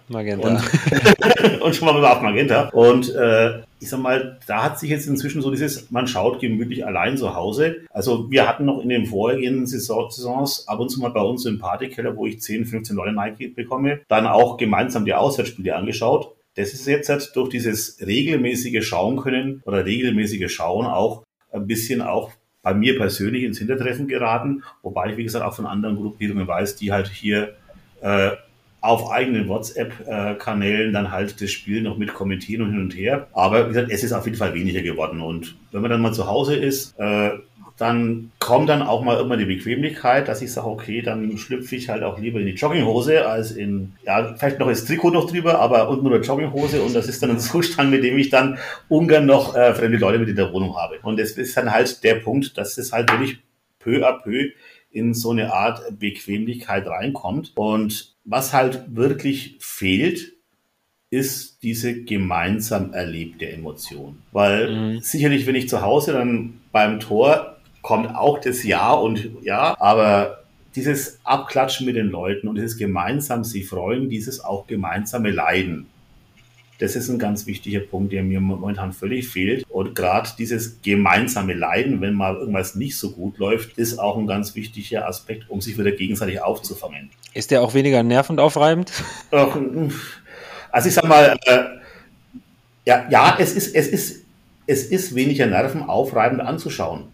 Magenta. Und, und schon mal auf Magenta. Und äh, ich sag mal, da hat sich jetzt inzwischen so dieses, man schaut gemütlich allein zu Hause. Also wir hatten noch in den vorhergehenden Saisons ab und zu mal bei uns im Partykeller, wo ich 10, 15 Leute Nike bekomme, dann auch gemeinsam die Auswärtsspiele angeschaut. Das ist jetzt halt durch dieses regelmäßige Schauen können oder regelmäßige Schauen auch ein bisschen auch bei mir persönlich ins Hintertreffen geraten, wobei ich, wie gesagt, auch von anderen Gruppierungen weiß, die halt hier äh, auf eigenen WhatsApp-Kanälen dann halt das Spiel noch mit kommentieren und hin und her. Aber wie gesagt, es ist auf jeden Fall weniger geworden. Und wenn man dann mal zu Hause ist, äh, dann kommt dann auch mal irgendwann die Bequemlichkeit, dass ich sage, okay, dann schlüpfe ich halt auch lieber in die Jogginghose als in, ja, vielleicht noch das Trikot noch drüber, aber unten nur eine Jogginghose und das ist dann ein Zustand, mit dem ich dann ungern noch äh, fremde Leute mit in der Wohnung habe. Und das ist dann halt der Punkt, dass es halt wirklich peu à peu in so eine Art Bequemlichkeit reinkommt. Und was halt wirklich fehlt, ist diese gemeinsam erlebte Emotion. Weil mhm. sicherlich, wenn ich zu Hause dann beim Tor kommt auch das Ja und Ja, aber dieses Abklatschen mit den Leuten und dieses gemeinsam sich freuen, dieses auch gemeinsame Leiden, das ist ein ganz wichtiger Punkt, der mir momentan völlig fehlt. Und gerade dieses gemeinsame Leiden, wenn mal irgendwas nicht so gut läuft, ist auch ein ganz wichtiger Aspekt, um sich wieder gegenseitig aufzufangen. Ist der auch weniger nervend aufreibend? Also ich sag mal, äh, ja, ja, es ist, es ist, es ist weniger nervenaufreibend anzuschauen.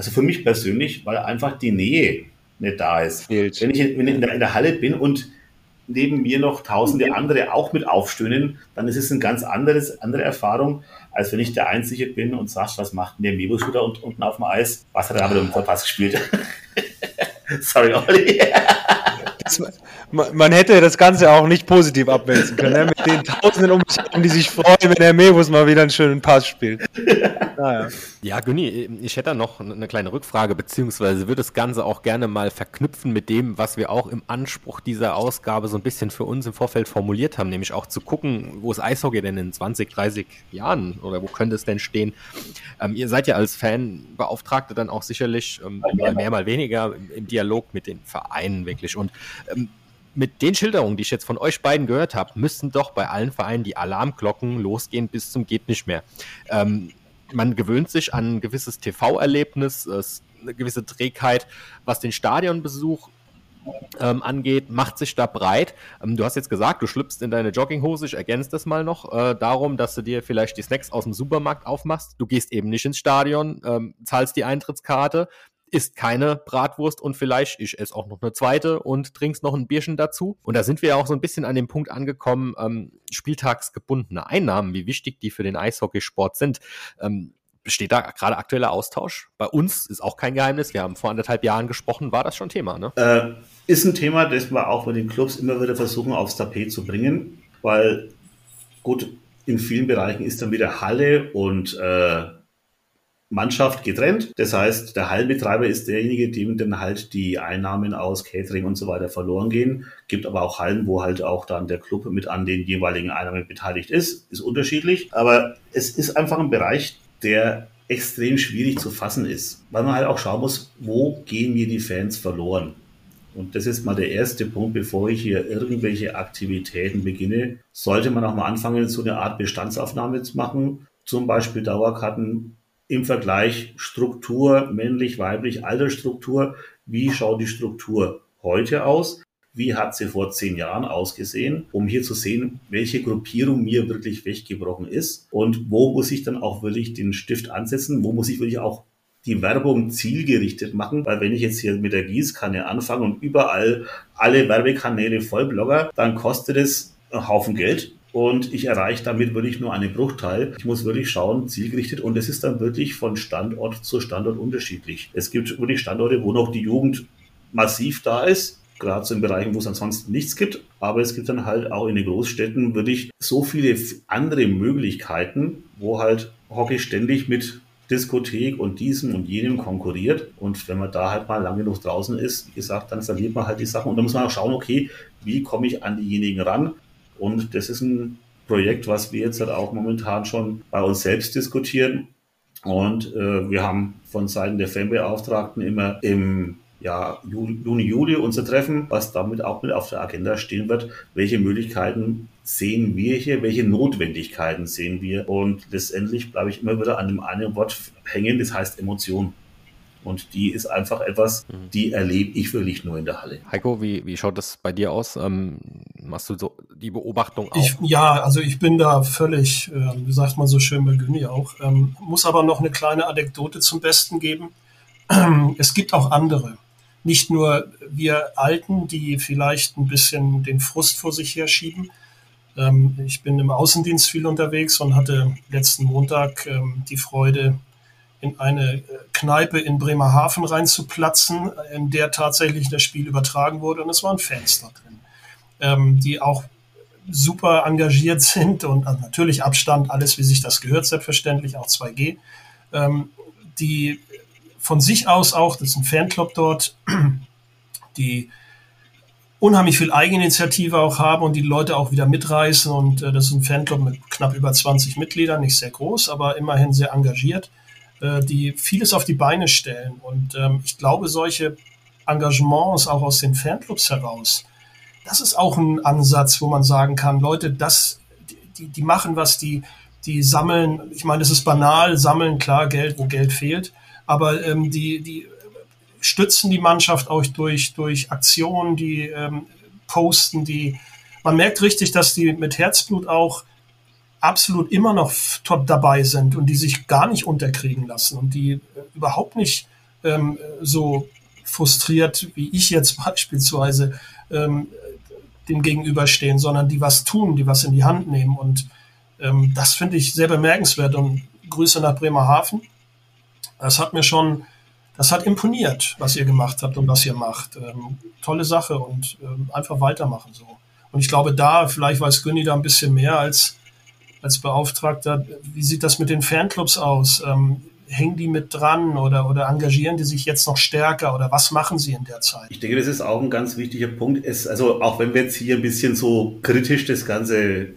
Also für mich persönlich, weil einfach die Nähe nicht da ist. Fehlt. Wenn ich, in, in, der, in der Halle bin und neben mir noch tausende andere auch mit aufstöhnen, dann ist es eine ganz anderes, andere Erfahrung, als wenn ich der Einzige bin und sagst, was macht denn der Mebo-Shooter unten auf dem Eis? Was hat er aber im Verpass gespielt? Sorry, Olli. Man hätte das Ganze auch nicht positiv abwälzen können, ne? mit den Tausenden um die sich freuen, wenn der Mebus mal wieder einen schönen Pass spielt. Naja. Ja, Günni, ich hätte da noch eine kleine Rückfrage, beziehungsweise würde das Ganze auch gerne mal verknüpfen mit dem, was wir auch im Anspruch dieser Ausgabe so ein bisschen für uns im Vorfeld formuliert haben, nämlich auch zu gucken, wo ist Eishockey denn in 20, 30 Jahren oder wo könnte es denn stehen? Ähm, ihr seid ja als Fanbeauftragte dann auch sicherlich ähm, mal mehr, mal weniger im, im Dialog mit den Vereinen wirklich und mit den Schilderungen, die ich jetzt von euch beiden gehört habe, müssten doch bei allen Vereinen die Alarmglocken losgehen bis zum geht nicht mehr. Ähm, man gewöhnt sich an ein gewisses TV-Erlebnis. eine gewisse Trägheit, was den Stadionbesuch ähm, angeht, macht sich da breit. Ähm, du hast jetzt gesagt, du schlüpfst in deine Jogginghose. Ich ergänze das mal noch äh, darum, dass du dir vielleicht die Snacks aus dem Supermarkt aufmachst. Du gehst eben nicht ins Stadion, ähm, zahlst die Eintrittskarte, isst keine Bratwurst und vielleicht, ich esse auch noch eine zweite und trinkst noch ein Bierchen dazu. Und da sind wir ja auch so ein bisschen an dem Punkt angekommen, ähm, spieltagsgebundene Einnahmen, wie wichtig die für den Eishockeysport sind. Ähm, besteht da gerade aktueller Austausch? Bei uns ist auch kein Geheimnis. Wir haben vor anderthalb Jahren gesprochen, war das schon Thema, ne? Äh, ist ein Thema, das wir auch bei den Clubs immer wieder versuchen aufs Tapet zu bringen, weil gut, in vielen Bereichen ist dann wieder Halle und äh, Mannschaft getrennt. Das heißt, der Hallenbetreiber ist derjenige, dem dann halt die Einnahmen aus Catering und so weiter verloren gehen. Gibt aber auch Hallen, wo halt auch dann der Club mit an den jeweiligen Einnahmen beteiligt ist. Ist unterschiedlich. Aber es ist einfach ein Bereich, der extrem schwierig zu fassen ist, weil man halt auch schauen muss, wo gehen mir die Fans verloren. Und das ist mal der erste Punkt, bevor ich hier irgendwelche Aktivitäten beginne, sollte man auch mal anfangen, so eine Art Bestandsaufnahme zu machen, zum Beispiel Dauerkarten im Vergleich Struktur, männlich, weiblich, Altersstruktur. Wie schaut die Struktur heute aus? wie hat sie vor zehn Jahren ausgesehen, um hier zu sehen, welche Gruppierung mir wirklich weggebrochen ist. Und wo muss ich dann auch wirklich den Stift ansetzen, wo muss ich wirklich auch die Werbung zielgerichtet machen, weil wenn ich jetzt hier mit der Gießkanne anfange und überall alle Werbekanäle vollblogger, dann kostet es einen Haufen Geld und ich erreiche damit wirklich nur einen Bruchteil. Ich muss wirklich schauen, zielgerichtet und es ist dann wirklich von Standort zu Standort unterschiedlich. Es gibt wirklich Standorte, wo noch die Jugend massiv da ist gerade so in Bereichen, wo es ansonsten nichts gibt. Aber es gibt dann halt auch in den Großstädten wirklich so viele andere Möglichkeiten, wo halt Hockey ständig mit Diskothek und diesem und jenem konkurriert. Und wenn man da halt mal lange genug draußen ist, wie gesagt, dann verliert man halt die Sachen. Und da muss man auch schauen, okay, wie komme ich an diejenigen ran? Und das ist ein Projekt, was wir jetzt halt auch momentan schon bei uns selbst diskutieren. Und äh, wir haben von Seiten der Fanbeauftragten immer im ja, Juni, Juli unser Treffen, was damit auch mit auf der Agenda stehen wird. Welche Möglichkeiten sehen wir hier? Welche Notwendigkeiten sehen wir? Und letztendlich bleibe ich immer wieder an dem einen Wort hängen, das heißt Emotion. Und die ist einfach etwas, mhm. die erlebe ich wirklich nur in der Halle. Heiko, wie, wie schaut das bei dir aus? Ähm, machst du so die Beobachtung auch? Ich, ja, also ich bin da völlig, äh, wie sagt man so schön bei Günni auch, ähm, muss aber noch eine kleine Anekdote zum Besten geben. Es gibt auch andere nicht nur wir Alten, die vielleicht ein bisschen den Frust vor sich herschieben. Ähm, ich bin im Außendienst viel unterwegs und hatte letzten Montag ähm, die Freude, in eine äh, Kneipe in Bremerhaven reinzuplatzen, in der tatsächlich das Spiel übertragen wurde. Und es waren Fans da drin, ähm, die auch super engagiert sind und natürlich Abstand, alles wie sich das gehört, selbstverständlich, auch 2G, die von sich aus auch, das ist ein Fanclub dort, die unheimlich viel Eigeninitiative auch haben und die Leute auch wieder mitreißen. Und äh, das ist ein Fanclub mit knapp über 20 Mitgliedern, nicht sehr groß, aber immerhin sehr engagiert, äh, die vieles auf die Beine stellen. Und ähm, ich glaube, solche Engagements auch aus den Fanclubs heraus, das ist auch ein Ansatz, wo man sagen kann, Leute, das, die, die machen was, die, die sammeln, ich meine, das ist banal, sammeln klar Geld, wo Geld fehlt aber ähm, die, die stützen die Mannschaft auch durch, durch Aktionen, die ähm, posten, die man merkt richtig, dass die mit Herzblut auch absolut immer noch top dabei sind und die sich gar nicht unterkriegen lassen und die äh, überhaupt nicht ähm, so frustriert, wie ich jetzt beispielsweise ähm, dem gegenüberstehen, sondern die was tun, die was in die Hand nehmen. Und ähm, das finde ich sehr bemerkenswert. Und Grüße nach Bremerhaven. Das hat mir schon, das hat imponiert, was ihr gemacht habt und was ihr macht. Ähm, tolle Sache und ähm, einfach weitermachen so. Und ich glaube, da, vielleicht weiß Günni da ein bisschen mehr als, als Beauftragter. Wie sieht das mit den Fanclubs aus? Ähm, hängen die mit dran oder, oder engagieren die sich jetzt noch stärker oder was machen sie in der Zeit? Ich denke, das ist auch ein ganz wichtiger Punkt. Es, also auch wenn wir jetzt hier ein bisschen so kritisch das Ganze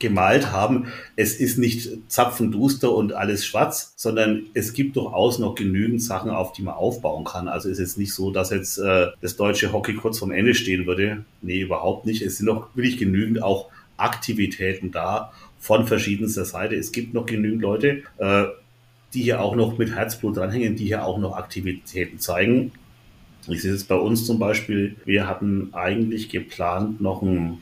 gemalt haben, es ist nicht zapfenduster und alles schwarz, sondern es gibt durchaus noch genügend Sachen, auf die man aufbauen kann. Also ist jetzt nicht so, dass jetzt äh, das deutsche Hockey kurz vorm Ende stehen würde. Nee, überhaupt nicht. Es sind noch wirklich genügend auch Aktivitäten da von verschiedenster Seite. Es gibt noch genügend Leute, äh, die hier auch noch mit Herzblut dranhängen, die hier auch noch Aktivitäten zeigen. Ich sehe es bei uns zum Beispiel, wir hatten eigentlich geplant, noch einen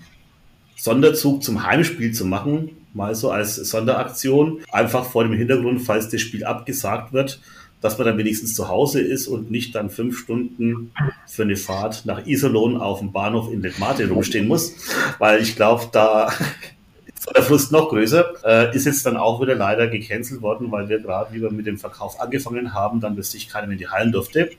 Sonderzug zum Heimspiel zu machen, mal so als Sonderaktion, einfach vor dem Hintergrund, falls das Spiel abgesagt wird, dass man dann wenigstens zu Hause ist und nicht dann fünf Stunden für eine Fahrt nach Iserlohn auf dem Bahnhof in Letmate rumstehen muss, weil ich glaube, da ist der Frust noch größer. Äh, ist jetzt dann auch wieder leider gecancelt worden, weil wir gerade, wie wir mit dem Verkauf angefangen haben, dann plötzlich keiner mehr in die Hallen durfte.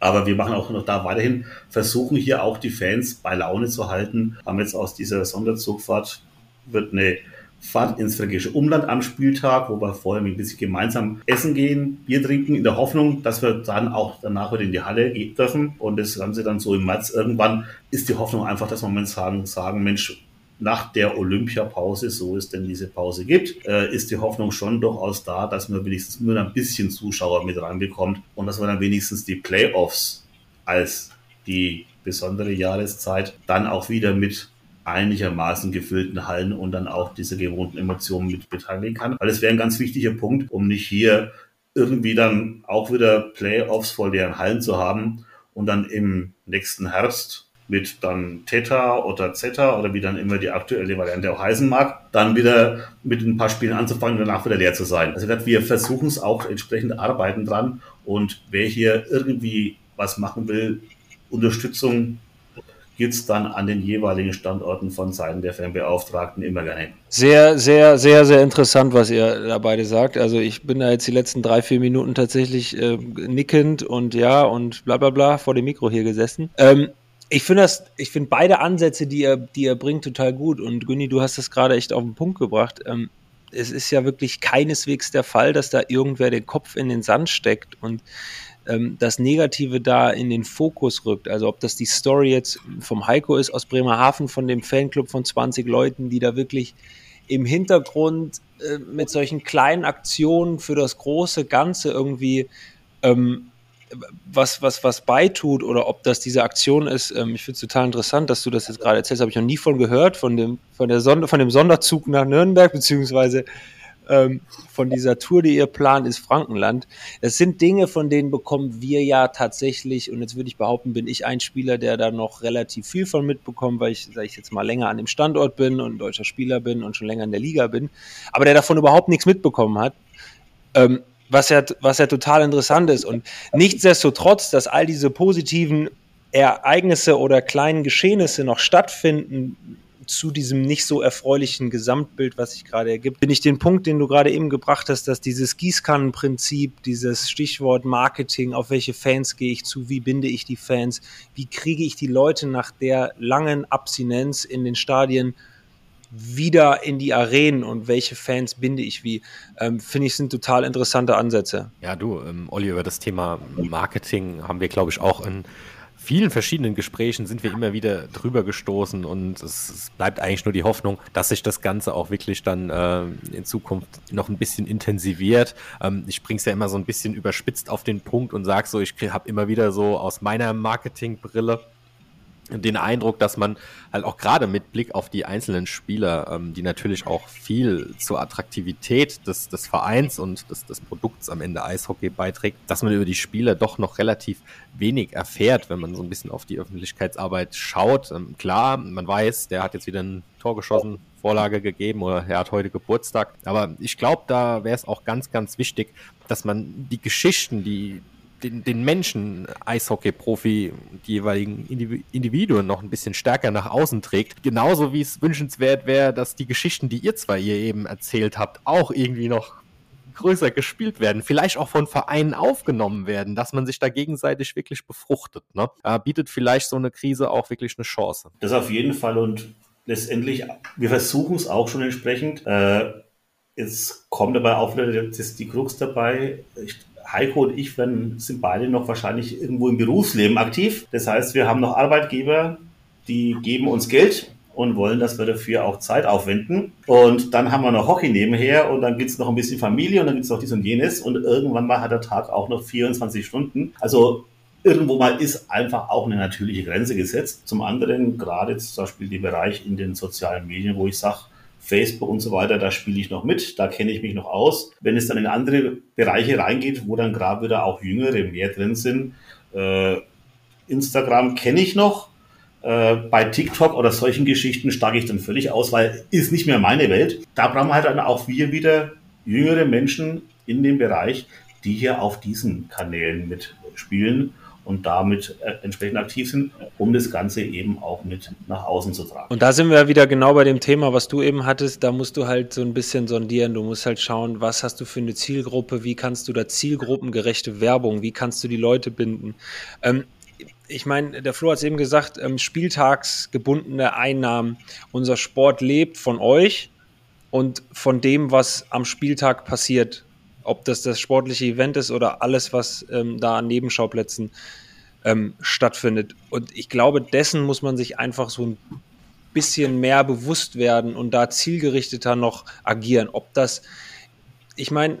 Aber wir machen auch noch da weiterhin, versuchen hier auch die Fans bei Laune zu halten. Haben jetzt aus dieser Sonderzugfahrt wird eine Fahrt ins fränkische Umland am Spieltag, wo wir vorher ein bisschen gemeinsam essen gehen, Bier trinken, in der Hoffnung, dass wir dann auch danach wieder in die Halle gehen dürfen. Und das sie dann so im März irgendwann, ist die Hoffnung einfach, dass wir sagen, sagen Mensch, nach der Olympiapause, so es denn diese Pause gibt, äh, ist die Hoffnung schon durchaus da, dass man wenigstens nur ein bisschen Zuschauer mit reinbekommt und dass man dann wenigstens die Playoffs als die besondere Jahreszeit dann auch wieder mit einigermaßen gefüllten Hallen und dann auch diese gewohnten Emotionen mit beteiligen kann. Weil es wäre ein ganz wichtiger Punkt, um nicht hier irgendwie dann auch wieder Playoffs vor leeren Hallen zu haben und dann im nächsten Herbst mit dann Theta oder Zeta oder wie dann immer die aktuelle Variante auch heißen mag, dann wieder mit ein paar Spielen anzufangen und danach wieder leer zu sein. Also wir versuchen es auch entsprechend arbeiten dran und wer hier irgendwie was machen will, Unterstützung gibt es dann an den jeweiligen Standorten von Seiten der Fanbeauftragten immer gerne. Sehr, sehr, sehr, sehr interessant, was ihr da beide sagt. Also ich bin da jetzt die letzten drei, vier Minuten tatsächlich äh, nickend und ja und bla bla bla vor dem Mikro hier gesessen. Ähm, ich finde das, ich finde beide Ansätze, die ihr, die ihr bringt, total gut. Und Günni, du hast das gerade echt auf den Punkt gebracht. Ähm, es ist ja wirklich keineswegs der Fall, dass da irgendwer den Kopf in den Sand steckt und ähm, das Negative da in den Fokus rückt. Also ob das die Story jetzt vom Heiko ist aus Bremerhaven, von dem Fanclub von 20 Leuten, die da wirklich im Hintergrund äh, mit solchen kleinen Aktionen für das große Ganze irgendwie ähm, was, was, was beitut oder ob das diese Aktion ist. Ähm, ich finde es total interessant, dass du das jetzt gerade erzählst. Habe ich noch nie von gehört, von dem, von, der Sonder, von dem Sonderzug nach Nürnberg, beziehungsweise ähm, von dieser Tour, die ihr plant, ist Frankenland. Es sind Dinge, von denen bekommen wir ja tatsächlich, und jetzt würde ich behaupten, bin ich ein Spieler, der da noch relativ viel von mitbekommt, weil ich, sag ich jetzt mal, länger an dem Standort bin und deutscher Spieler bin und schon länger in der Liga bin, aber der davon überhaupt nichts mitbekommen hat. Ähm, was ja, was ja total interessant ist. Und nichtsdestotrotz, dass all diese positiven Ereignisse oder kleinen Geschehnisse noch stattfinden, zu diesem nicht so erfreulichen Gesamtbild, was sich gerade ergibt, bin ich den Punkt, den du gerade eben gebracht hast, dass dieses Gießkannenprinzip, dieses Stichwort Marketing, auf welche Fans gehe ich zu, wie binde ich die Fans, wie kriege ich die Leute nach der langen Abstinenz in den Stadien wieder in die Arenen und welche Fans binde ich wie, ähm, finde ich, sind total interessante Ansätze. Ja, du, ähm, Olli, über das Thema Marketing haben wir, glaube ich, auch in vielen verschiedenen Gesprächen sind wir immer wieder drüber gestoßen und es, es bleibt eigentlich nur die Hoffnung, dass sich das Ganze auch wirklich dann äh, in Zukunft noch ein bisschen intensiviert. Ähm, ich bringe es ja immer so ein bisschen überspitzt auf den Punkt und sage so, ich habe immer wieder so aus meiner Marketingbrille den Eindruck, dass man halt auch gerade mit Blick auf die einzelnen Spieler, ähm, die natürlich auch viel zur Attraktivität des, des Vereins und des, des Produkts am Ende Eishockey beiträgt, dass man über die Spieler doch noch relativ wenig erfährt, wenn man so ein bisschen auf die Öffentlichkeitsarbeit schaut. Ähm, klar, man weiß, der hat jetzt wieder ein Tor geschossen, Vorlage gegeben oder er hat heute Geburtstag. Aber ich glaube, da wäre es auch ganz, ganz wichtig, dass man die Geschichten, die den, den Menschen, Eishockey-Profi, die jeweiligen Individuen noch ein bisschen stärker nach außen trägt. Genauso wie es wünschenswert wäre, dass die Geschichten, die ihr zwei hier eben erzählt habt, auch irgendwie noch größer gespielt werden, vielleicht auch von Vereinen aufgenommen werden, dass man sich da gegenseitig wirklich befruchtet. Ne? Äh, bietet vielleicht so eine Krise auch wirklich eine Chance. Das auf jeden Fall und letztendlich, wir versuchen es auch schon entsprechend. Äh, jetzt kommt dabei auch wieder das, die Krux dabei. Ich Heiko und ich werden, sind beide noch wahrscheinlich irgendwo im Berufsleben aktiv. Das heißt, wir haben noch Arbeitgeber, die geben uns Geld und wollen, dass wir dafür auch Zeit aufwenden. Und dann haben wir noch Hockey nebenher und dann gibt's noch ein bisschen Familie und dann gibt's noch dies und jenes und irgendwann mal hat der Tag auch noch 24 Stunden. Also irgendwo mal ist einfach auch eine natürliche Grenze gesetzt. Zum anderen gerade zum Beispiel der Bereich in den sozialen Medien, wo ich sage, Facebook und so weiter, da spiele ich noch mit, da kenne ich mich noch aus. Wenn es dann in andere Bereiche reingeht, wo dann gerade wieder auch Jüngere mehr drin sind, äh, Instagram kenne ich noch, äh, bei TikTok oder solchen Geschichten steige ich dann völlig aus, weil ist nicht mehr meine Welt. Da brauchen wir halt dann auch wir wieder jüngere Menschen in dem Bereich, die hier auf diesen Kanälen mitspielen und damit äh, entsprechend aktiv sind, um das Ganze eben auch mit nach außen zu tragen. Und da sind wir wieder genau bei dem Thema, was du eben hattest. Da musst du halt so ein bisschen sondieren. Du musst halt schauen, was hast du für eine Zielgruppe, wie kannst du da zielgruppengerechte Werbung, wie kannst du die Leute binden. Ähm, ich meine, der Flo hat es eben gesagt, ähm, spieltagsgebundene Einnahmen. Unser Sport lebt von euch und von dem, was am Spieltag passiert ob das das sportliche Event ist oder alles, was ähm, da an Nebenschauplätzen ähm, stattfindet. Und ich glaube, dessen muss man sich einfach so ein bisschen mehr bewusst werden und da zielgerichteter noch agieren. Ob das, ich meine,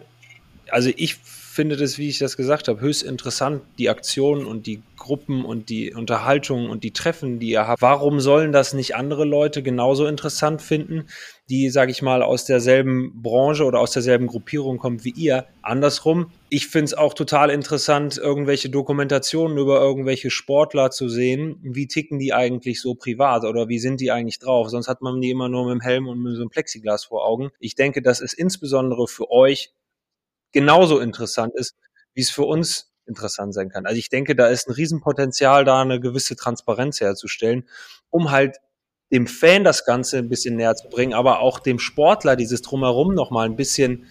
also ich finde das, wie ich das gesagt habe, höchst interessant, die Aktionen und die Gruppen und die Unterhaltungen und die Treffen, die ihr habt. Warum sollen das nicht andere Leute genauso interessant finden, die, sage ich mal, aus derselben Branche oder aus derselben Gruppierung kommt wie ihr? Andersrum, ich finde es auch total interessant, irgendwelche Dokumentationen über irgendwelche Sportler zu sehen. Wie ticken die eigentlich so privat oder wie sind die eigentlich drauf? Sonst hat man die immer nur mit dem Helm und mit so einem Plexiglas vor Augen. Ich denke, das ist insbesondere für euch genauso interessant ist, wie es für uns interessant sein kann. Also ich denke, da ist ein Riesenpotenzial, da eine gewisse Transparenz herzustellen, um halt dem Fan das Ganze ein bisschen näher zu bringen, aber auch dem Sportler dieses Drumherum nochmal ein bisschen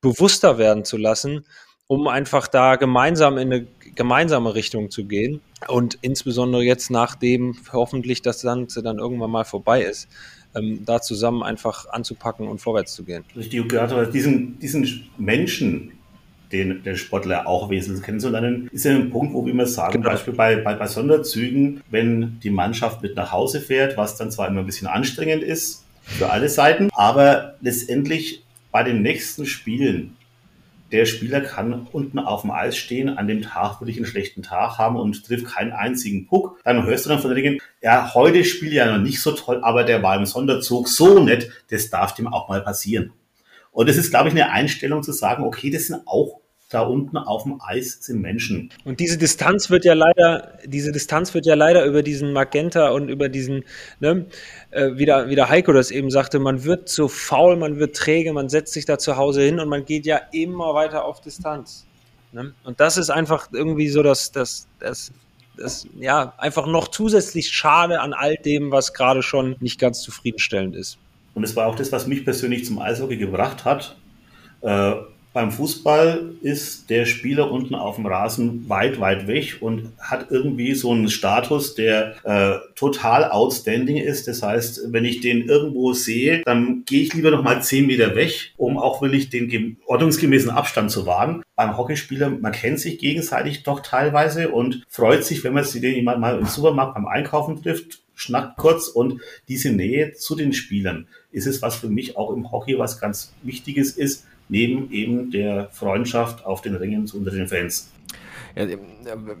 bewusster werden zu lassen, um einfach da gemeinsam in eine gemeinsame Richtung zu gehen. Und insbesondere jetzt, nachdem hoffentlich das Ganze dann irgendwann mal vorbei ist, ähm, da zusammen einfach anzupacken und vorwärts zu gehen. Richtig, gerade diesen, diesen Menschen, den, den Sportler auch wesentlich kennenzulernen, ist ja ein Punkt, wo wir immer sagen, genau. Beispiel bei, bei, bei Sonderzügen, wenn die Mannschaft mit nach Hause fährt, was dann zwar immer ein bisschen anstrengend ist für alle Seiten, aber letztendlich bei den nächsten Spielen der Spieler kann unten auf dem Eis stehen, an dem Tag würde ich einen schlechten Tag haben und trifft keinen einzigen Puck. Dann hörst du dann von der Dinge, ja, heute spielt ja noch nicht so toll, aber der war im Sonderzug so nett, das darf dem auch mal passieren. Und es ist, glaube ich, eine Einstellung zu sagen, okay, das sind auch da unten auf dem Eis sind Menschen. Und diese Distanz wird ja leider, diese Distanz wird ja leider über diesen Magenta und über diesen, ne, äh, wie, der, wie der Heiko das eben sagte, man wird so faul, man wird träge, man setzt sich da zu Hause hin und man geht ja immer weiter auf Distanz. Ne? Und das ist einfach irgendwie so, dass das, das, das, ja, einfach noch zusätzlich schade an all dem, was gerade schon nicht ganz zufriedenstellend ist. Und es war auch das, was mich persönlich zum Eishockey gebracht hat. Äh, beim Fußball ist der Spieler unten auf dem Rasen weit, weit weg und hat irgendwie so einen Status, der äh, total outstanding ist. Das heißt, wenn ich den irgendwo sehe, dann gehe ich lieber noch mal zehn Meter weg, um auch wirklich den ordnungsgemäßen Abstand zu wahren. Beim Hockeyspieler, man kennt sich gegenseitig doch teilweise und freut sich, wenn man sich den jemand mal im Supermarkt beim Einkaufen trifft, schnackt kurz und diese Nähe zu den Spielern ist es, was für mich auch im Hockey was ganz Wichtiges ist, neben eben der Freundschaft auf den Ringen unter den Fans. Ja,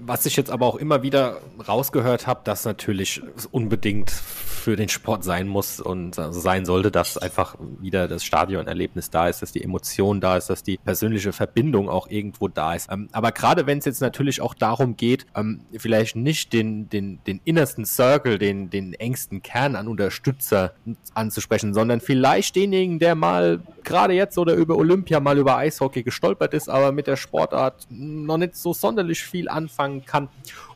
was ich jetzt aber auch immer wieder rausgehört habe, dass natürlich unbedingt für den Sport sein muss und sein sollte, dass einfach wieder das Stadionerlebnis da ist, dass die Emotion da ist, dass die persönliche Verbindung auch irgendwo da ist. Ähm, aber gerade wenn es jetzt natürlich auch darum geht, ähm, vielleicht nicht den, den, den innersten Circle, den, den engsten Kern an Unterstützer anzusprechen, sondern vielleicht denjenigen, der mal gerade jetzt oder über Olympia mal über Eishockey gestolpert ist, aber mit der Sportart noch nicht so sonderlich viel anfangen kann,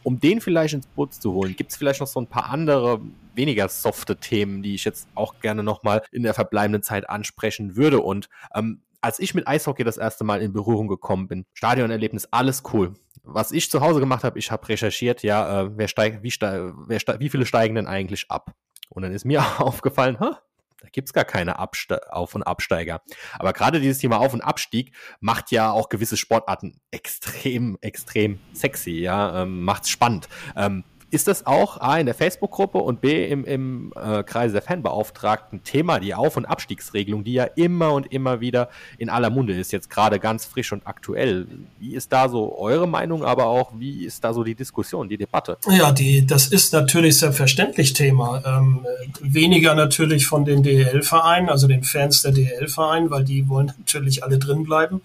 um den vielleicht ins Boot zu holen. Gibt es vielleicht noch so ein paar andere, weniger softe Themen, die ich jetzt auch gerne nochmal in der verbleibenden Zeit ansprechen würde. Und ähm, als ich mit Eishockey das erste Mal in Berührung gekommen bin, Stadionerlebnis, alles cool. Was ich zu Hause gemacht habe, ich habe recherchiert, ja, äh, wer steigt, wie, steig, wer steig, wie viele steigen denn eigentlich ab? Und dann ist mir aufgefallen, ha, da gibt's gar keine Abste Auf- und Absteiger. Aber gerade dieses Thema Auf- und Abstieg macht ja auch gewisse Sportarten extrem, extrem sexy, ja, ähm, macht's spannend. Ähm, Ist das auch A in der Facebook-Gruppe und B im, im äh, Kreise der Fanbeauftragten Thema, die Auf- und Abstiegsregelung, die ja immer und immer wieder in aller Munde ist, jetzt gerade ganz frisch und aktuell. Wie ist da so eure Meinung, aber auch wie ist da so die Diskussion, die Debatte? Ja, die, das ist natürlich selbstverständlich Thema. Ähm, weniger natürlich von den DEL-Vereinen, also den Fans der DEL-Vereine, weil die wollen natürlich alle drin bleiben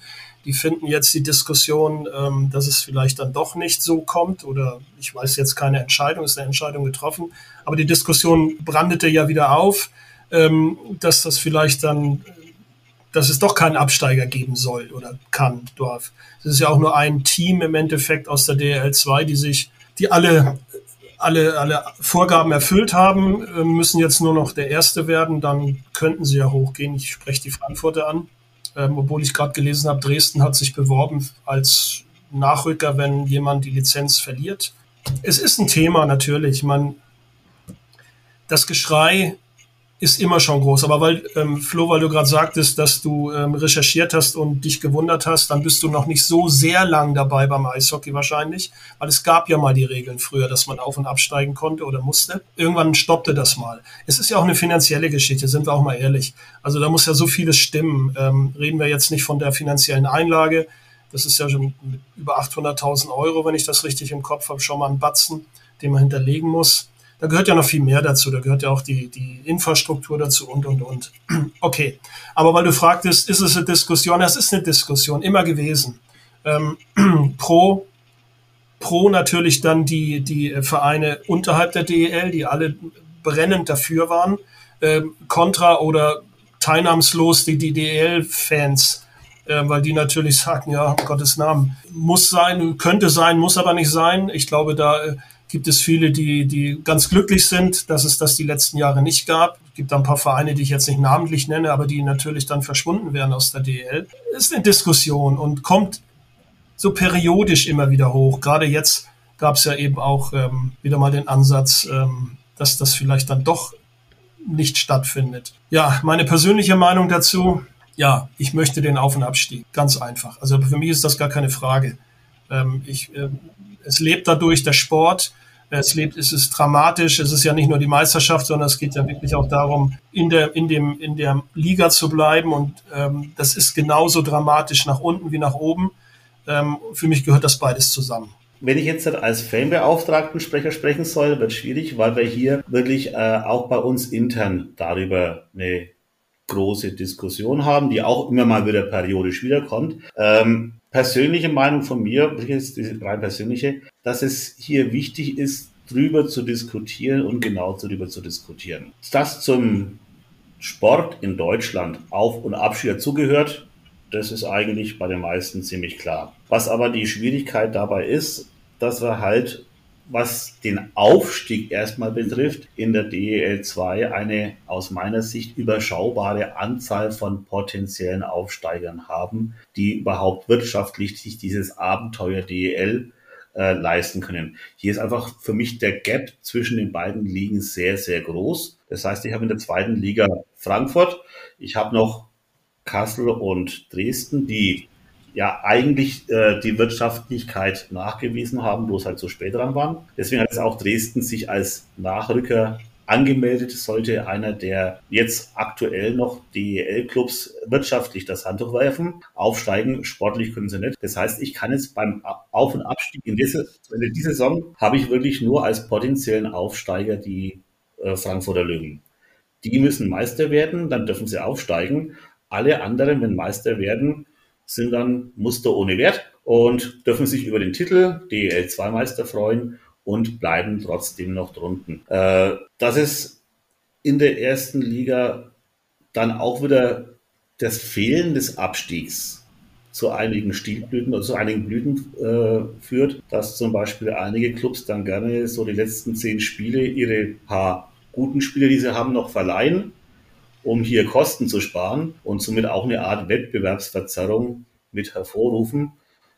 die finden jetzt die Diskussion, ähm, dass es vielleicht dann doch nicht so kommt oder ich weiß jetzt keine Entscheidung, ist eine Entscheidung getroffen, aber die Diskussion brandete ja wieder auf, ähm, dass das vielleicht dann, dass es doch keinen Absteiger geben soll oder kann, darf. Es ist ja auch nur ein Team im Endeffekt aus der DL 2, die sich, die alle alle, alle Vorgaben erfüllt haben, äh, müssen jetzt nur noch der Erste werden, dann könnten sie ja hochgehen. Ich spreche die Frankfurter an ähm, obwohl ich gerade gelesen habe, Dresden hat sich beworben als Nachrücker, wenn jemand die Lizenz verliert. Es ist ein Thema natürlich. Man, das Geschrei ist immer schon groß. Aber weil, ähm, Flo, weil du gerade sagtest, dass du ähm, recherchiert hast und dich gewundert hast, dann bist du noch nicht so sehr lang dabei beim Eishockey wahrscheinlich, weil es gab ja mal die Regeln früher, dass man auf- und absteigen konnte oder musste. Irgendwann stoppte das mal. Es ist ja auch eine finanzielle Geschichte, sind wir auch mal ehrlich. Also da muss ja so vieles stimmen. Ähm, reden wir jetzt nicht von der finanziellen Einlage. Das ist ja schon über 800.000 Euro, wenn ich das richtig im Kopf habe, schon mal ein Batzen, den man hinterlegen muss da gehört ja noch viel mehr dazu. Da gehört ja auch die, die Infrastruktur dazu und, und, und. Okay. Aber weil du fragtest, ist es eine Diskussion? Das ist eine Diskussion, immer gewesen. Ähm, pro, pro natürlich dann die, die Vereine unterhalb der DEL, die alle brennend dafür waren. Ähm, contra oder teilnahmslos die, die DEL-Fans, äh, weil die natürlich sagten, ja, um Gottes Namen, muss sein, könnte sein, muss aber nicht sein. Ich glaube, da äh, gibt es viele, die, die ganz glücklich sind, dass es das die letzten Jahre nicht gab. Es gibt ein paar Vereine, die ich jetzt nicht namentlich nenne, aber die natürlich dann verschwunden wären aus der DL. Ist eine Diskussion und kommt so periodisch immer wieder hoch. Gerade jetzt gab es ja eben auch ähm, wieder mal den Ansatz, ähm, dass das vielleicht dann doch nicht stattfindet. Ja, meine persönliche Meinung dazu, ja, ich möchte den Auf- und Abstieg. Ganz einfach. Also für mich ist das gar keine Frage. Ähm, ich, äh, es lebt dadurch der Sport es lebt, es ist dramatisch. Es ist ja nicht nur die Meisterschaft, sondern es geht ja wirklich auch darum, in der, in dem, in der Liga zu bleiben. Und ähm, das ist genauso dramatisch nach unten wie nach oben. Ähm, für mich gehört das beides zusammen. Wenn ich jetzt als Fanbeauftragten Sprecher sprechen soll, wird schwierig, weil wir hier wirklich äh, auch bei uns intern darüber eine große Diskussion haben, die auch immer mal wieder periodisch wiederkommt. Ähm, persönliche Meinung von mir, wirklich rein persönliche, dass es hier wichtig ist, drüber zu diskutieren und genau darüber zu diskutieren. Dass zum Sport in Deutschland Auf- und Abschied dazugehört, das ist eigentlich bei den meisten ziemlich klar. Was aber die Schwierigkeit dabei ist, dass wir halt was den Aufstieg erstmal betrifft, in der DEL 2 eine aus meiner Sicht überschaubare Anzahl von potenziellen Aufsteigern haben, die überhaupt wirtschaftlich sich dieses Abenteuer DEL äh, leisten können. Hier ist einfach für mich der Gap zwischen den beiden Ligen sehr, sehr groß. Das heißt, ich habe in der zweiten Liga Frankfurt, ich habe noch Kassel und Dresden, die ja eigentlich äh, die Wirtschaftlichkeit nachgewiesen haben, bloß halt so spät dran waren. Deswegen hat es auch Dresden sich als Nachrücker angemeldet, sollte einer der jetzt aktuell noch DEL-Clubs wirtschaftlich das Handtuch werfen. Aufsteigen, sportlich können sie nicht. Das heißt, ich kann jetzt beim Auf- und Abstieg in dieser, in dieser Saison habe ich wirklich nur als potenziellen Aufsteiger die äh, Frankfurter Löwen. Die müssen Meister werden, dann dürfen sie aufsteigen. Alle anderen, wenn Meister werden, sind dann Muster ohne Wert und dürfen sich über den Titel DEL2-Meister freuen und bleiben trotzdem noch drunten. Äh, dass es in der ersten Liga dann auch wieder das Fehlen des Abstiegs zu einigen Stielblüten, also zu einigen Blüten äh, führt, dass zum Beispiel einige Clubs dann gerne so die letzten zehn Spiele ihre paar guten Spiele, die sie haben, noch verleihen um hier Kosten zu sparen und somit auch eine Art Wettbewerbsverzerrung mit hervorrufen.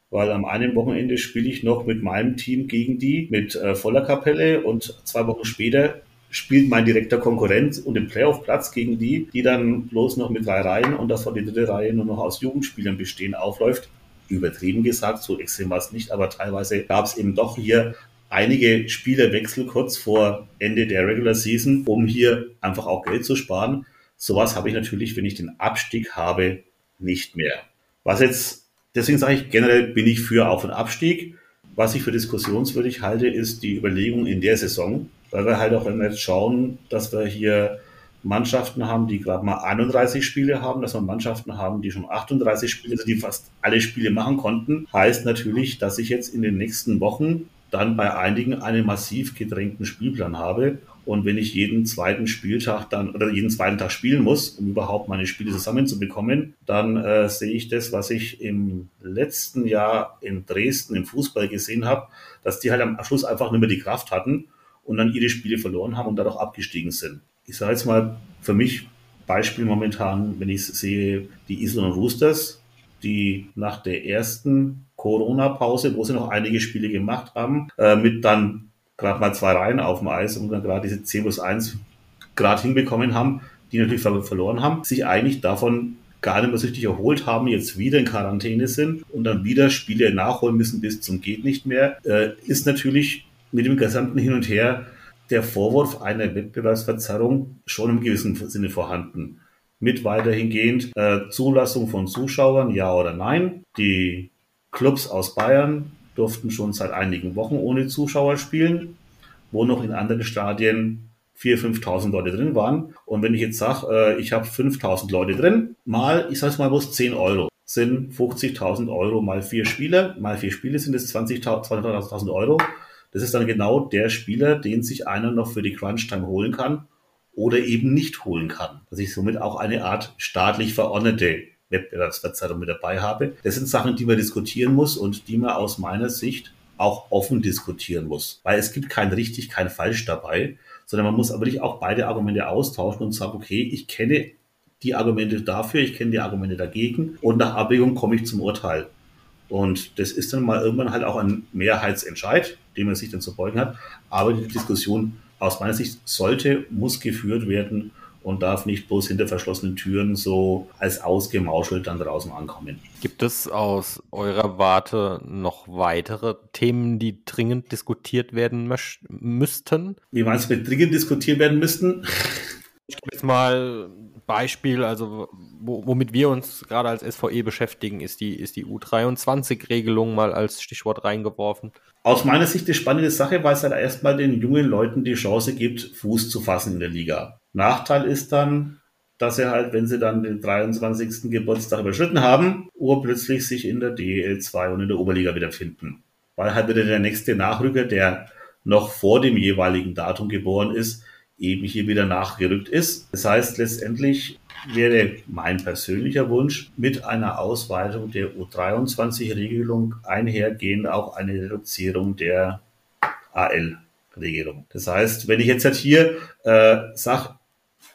Weil am einen Wochenende spiele ich noch mit meinem Team gegen die mit äh, voller Kapelle und zwei Wochen später spielt mein direkter Konkurrent und im Playoff-Platz gegen die, die dann bloß noch mit drei Reihen und davon die dritte Reihe nur noch aus Jugendspielern bestehen aufläuft. Übertrieben gesagt, so extrem war es nicht, aber teilweise gab es eben doch hier einige Spielerwechsel kurz vor Ende der Regular Season, um hier einfach auch Geld zu sparen. Sowas habe ich natürlich, wenn ich den Abstieg habe, nicht mehr. Was jetzt, deswegen sage ich generell bin ich für Auf- und Abstieg. Was ich für diskussionswürdig halte, ist die Überlegung in der Saison, weil wir halt auch immer jetzt schauen, dass wir hier Mannschaften haben, die gerade mal 31 Spiele haben, dass wir Mannschaften haben, die schon 38 Spiele, also die fast alle Spiele machen konnten, heißt natürlich, dass ich jetzt in den nächsten Wochen dann bei einigen einen massiv gedrängten Spielplan habe. Und wenn ich jeden zweiten Spieltag dann oder jeden zweiten Tag spielen muss, um überhaupt meine Spiele zusammenzubekommen, dann äh, sehe ich das, was ich im letzten Jahr in Dresden im Fußball gesehen habe, dass die halt am Schluss einfach nicht mehr die Kraft hatten und dann ihre Spiele verloren haben und dadurch abgestiegen sind. Ich sage jetzt mal für mich Beispiel momentan, wenn ich sehe, die Island Roosters, die nach der ersten Corona-Pause, wo sie noch einige Spiele gemacht haben, äh, mit dann gerade mal zwei Reihen auf dem Eis und dann gerade diese 10 plus 1 gerade hinbekommen haben, die natürlich verloren haben, sich eigentlich davon gar nicht mehr richtig erholt haben, jetzt wieder in Quarantäne sind und dann wieder Spiele nachholen müssen bis zum geht nicht mehr, äh, ist natürlich mit dem gesamten Hin und Her der Vorwurf einer Wettbewerbsverzerrung schon im gewissen Sinne vorhanden. Mit weiterhingehend äh, Zulassung von Zuschauern, ja oder nein. Die Clubs aus Bayern durften schon seit einigen Wochen ohne Zuschauer spielen, wo noch in anderen Stadien 4.000, 5.000 Leute drin waren. Und wenn ich jetzt sage, äh, ich habe 5.000 Leute drin, mal, ich sage mal bloß 10 Euro, sind 50.000 Euro mal vier Spiele, mal vier Spiele sind es 20.000 Euro. Das ist dann genau der Spieler, den sich einer noch für die Crunch-Time holen kann oder eben nicht holen kann. Dass ich somit auch eine Art staatlich verordnete Wettbewerbsverzerrung mit dabei habe. Das sind Sachen, die man diskutieren muss und die man aus meiner Sicht auch offen diskutieren muss. Weil es gibt kein richtig, kein falsch dabei, sondern man muss aber wirklich auch beide Argumente austauschen und sagen, okay, ich kenne die Argumente dafür, ich kenne die Argumente dagegen und nach Abwägung komme ich zum Urteil. Und das ist dann mal irgendwann halt auch ein Mehrheitsentscheid, dem man sich dann zu beugen hat. Aber die Diskussion aus meiner Sicht sollte, muss geführt werden und darf nicht bloß hinter verschlossenen Türen so als ausgemauschelt dann draußen ankommen. Gibt es aus eurer Warte noch weitere Themen, die dringend diskutiert werden müssten? Wie meinst du mit dringend diskutiert werden müssten? Ich gebe jetzt mal Beispiel, also womit wir uns gerade als SVE beschäftigen, ist die, ist die U23-Regelung mal als Stichwort reingeworfen. Aus meiner Sicht eine spannende Sache, weil es halt erstmal den jungen Leuten die Chance gibt, Fuß zu fassen in der Liga. Nachteil ist dann, dass sie halt, wenn sie dann den 23. Geburtstag überschritten haben, urplötzlich sich in der DL2 und in der Oberliga wiederfinden. Weil halt wieder der nächste Nachrücker, der noch vor dem jeweiligen Datum geboren ist, eben hier wieder nachgerückt ist. Das heißt, letztendlich wäre mein persönlicher Wunsch mit einer Ausweitung der U23-Regelung einhergehend auch eine Reduzierung der AL-Regelung. Das heißt, wenn ich jetzt halt hier äh, sage,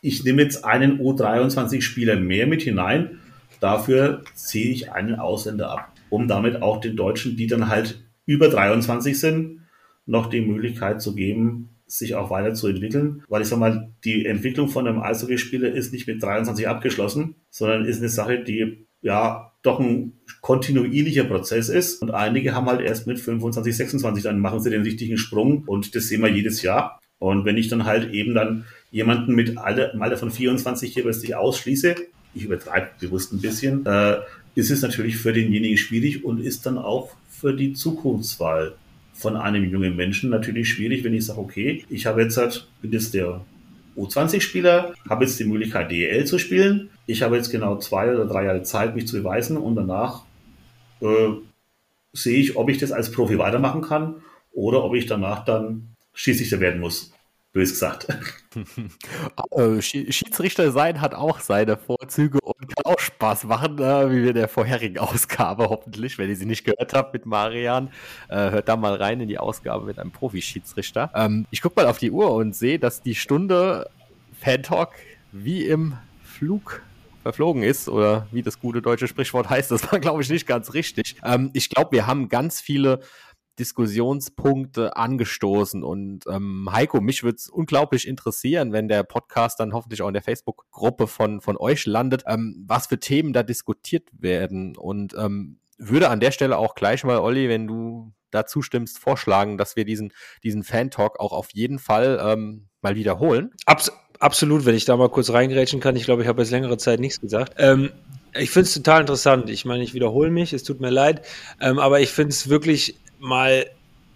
ich nehme jetzt einen U23-Spieler mehr mit hinein, dafür ziehe ich einen Ausländer ab, um damit auch den Deutschen, die dann halt über 23 sind, noch die Möglichkeit zu geben, sich auch weiterzuentwickeln, weil ich sag mal, die Entwicklung von einem Eishockeyspieler ist nicht mit 23 abgeschlossen, sondern ist eine Sache, die ja doch ein kontinuierlicher Prozess ist und einige haben halt erst mit 25, 26, dann machen sie den richtigen Sprung und das sehen wir jedes Jahr. Und wenn ich dann halt eben dann jemanden mit Alter, im Alter von 24 hier plötzlich ausschließe, ich übertreibe bewusst ein bisschen, äh, ist es natürlich für denjenigen schwierig und ist dann auch für die Zukunftswahl von einem jungen Menschen natürlich schwierig, wenn ich sage, okay, ich habe jetzt halt, bin jetzt der U20-Spieler, habe jetzt die Möglichkeit, DEL zu spielen. Ich habe jetzt genau zwei oder drei Jahre Zeit, mich zu beweisen und danach äh, sehe ich, ob ich das als Profi weitermachen kann oder ob ich danach dann Schiedsrichter werden muss bös gesagt. Äh, Schiedsrichter sein hat auch seine Vorzüge und kann auch Spaß machen, äh, wie wir in der vorherigen Ausgabe hoffentlich, wenn ihr sie nicht gehört habt mit Marian. Äh, hört da mal rein in die Ausgabe mit einem Profi-Schiedsrichter. Ähm, ich gucke mal auf die Uhr und sehe, dass die Stunde Fan Talk wie im Flug verflogen ist oder wie das gute deutsche Sprichwort heißt, das war glaube ich nicht ganz richtig. Ähm, ich glaube, wir haben ganz viele Diskussionspunkte angestoßen. Und ähm, Heiko, mich würde es unglaublich interessieren, wenn der Podcast dann hoffentlich auch in der Facebook-Gruppe von, von euch landet, ähm, was für Themen da diskutiert werden. Und ähm, würde an der Stelle auch gleich mal, Olli, wenn du da zustimmst, vorschlagen, dass wir diesen, diesen Fan-Talk auch auf jeden Fall ähm, mal wiederholen. Abs absolut, wenn ich da mal kurz reingerätschen kann. Ich glaube, ich habe jetzt längere Zeit nichts gesagt. Ähm, ich finde es total interessant. Ich meine, ich wiederhole mich, es tut mir leid, ähm, aber ich finde es wirklich mal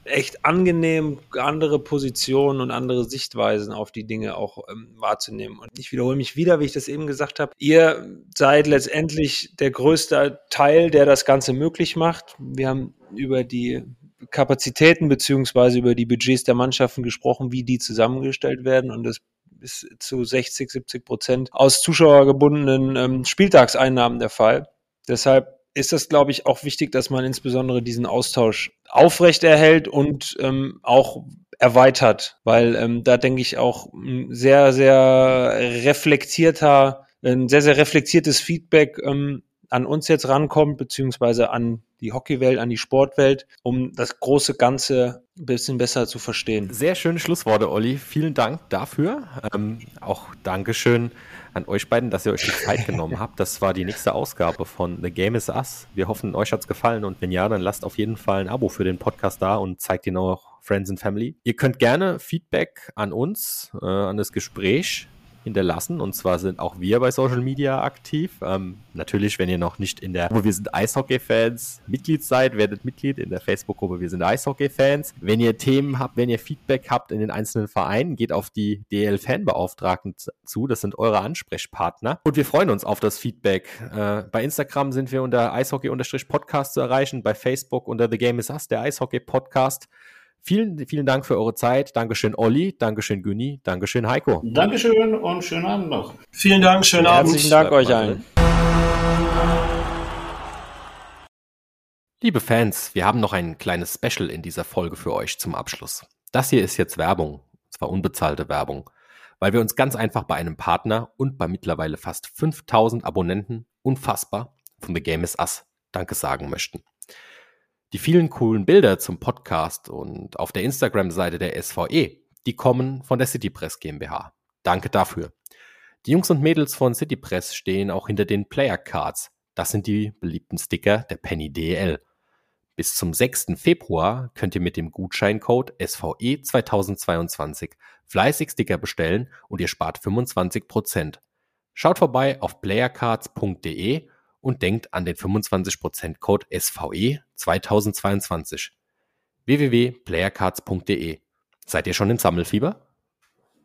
echt angenehm, andere Positionen und andere Sichtweisen auf die Dinge auch ähm, wahrzunehmen. Und ich wiederhole mich wieder, wie ich das eben gesagt habe. Ihr seid letztendlich der größte Teil, der das Ganze möglich macht. Wir haben über die Kapazitäten beziehungsweise über die Budgets der Mannschaften gesprochen, wie die zusammengestellt werden. Und das ist zu 60, 70 Prozent aus zuschauergebundenen ähm, Spieltagseinnahmen der Fall. Deshalb ist das, glaube ich, auch wichtig, dass man insbesondere diesen Austausch aufrechterhält und ähm, auch erweitert, weil ähm, da denke ich auch ein sehr, sehr reflektierter, ein sehr, sehr reflektiertes Feedback ähm, an uns jetzt rankommt, beziehungsweise an die Hockeywelt, an die Sportwelt, um das große Ganze ein bisschen besser zu verstehen. Sehr schöne Schlussworte, Olli. Vielen Dank dafür. Ähm, auch Dankeschön an euch beiden, dass ihr euch die Zeit genommen habt. Das war die nächste Ausgabe von The Game is Us. Wir hoffen, euch hat's gefallen und wenn ja, dann lasst auf jeden Fall ein Abo für den Podcast da und zeigt ihn auch Friends and Family. Ihr könnt gerne Feedback an uns, äh, an das Gespräch hinterlassen. Und zwar sind auch wir bei Social Media aktiv. Ähm, natürlich, wenn ihr noch nicht in der Gruppe Wir sind Eishockey-Fans Mitglied seid, werdet Mitglied in der Facebook-Gruppe Wir sind Eishockey-Fans. Wenn ihr Themen habt, wenn ihr Feedback habt in den einzelnen Vereinen, geht auf die DL-Fanbeauftragten zu. Das sind eure Ansprechpartner. Und wir freuen uns auf das Feedback. Äh, bei Instagram sind wir unter Eishockey-Podcast zu erreichen, bei Facebook unter The Game is Us, der Eishockey-Podcast. Vielen, vielen Dank für eure Zeit. Dankeschön, Olli. Dankeschön, Günni. Dankeschön, Heiko. Dankeschön und schönen Abend noch. Vielen Dank, schönen Abend. Herzlichen Dank euch allen. Liebe Fans, wir haben noch ein kleines Special in dieser Folge für euch zum Abschluss. Das hier ist jetzt Werbung, zwar unbezahlte Werbung, weil wir uns ganz einfach bei einem Partner und bei mittlerweile fast 5000 Abonnenten unfassbar von The Game is Us Danke sagen möchten. Die vielen coolen Bilder zum Podcast und auf der Instagram-Seite der SVE, die kommen von der CityPress GmbH. Danke dafür. Die Jungs und Mädels von CityPress stehen auch hinter den Player Cards. Das sind die beliebten Sticker der Penny DL. Bis zum 6. Februar könnt ihr mit dem Gutscheincode SVE 2022 fleißig Sticker bestellen und ihr spart 25%. Schaut vorbei auf playercards.de und denkt an den 25% Code SVE 2022. www.playercards.de. Seid ihr schon im Sammelfieber?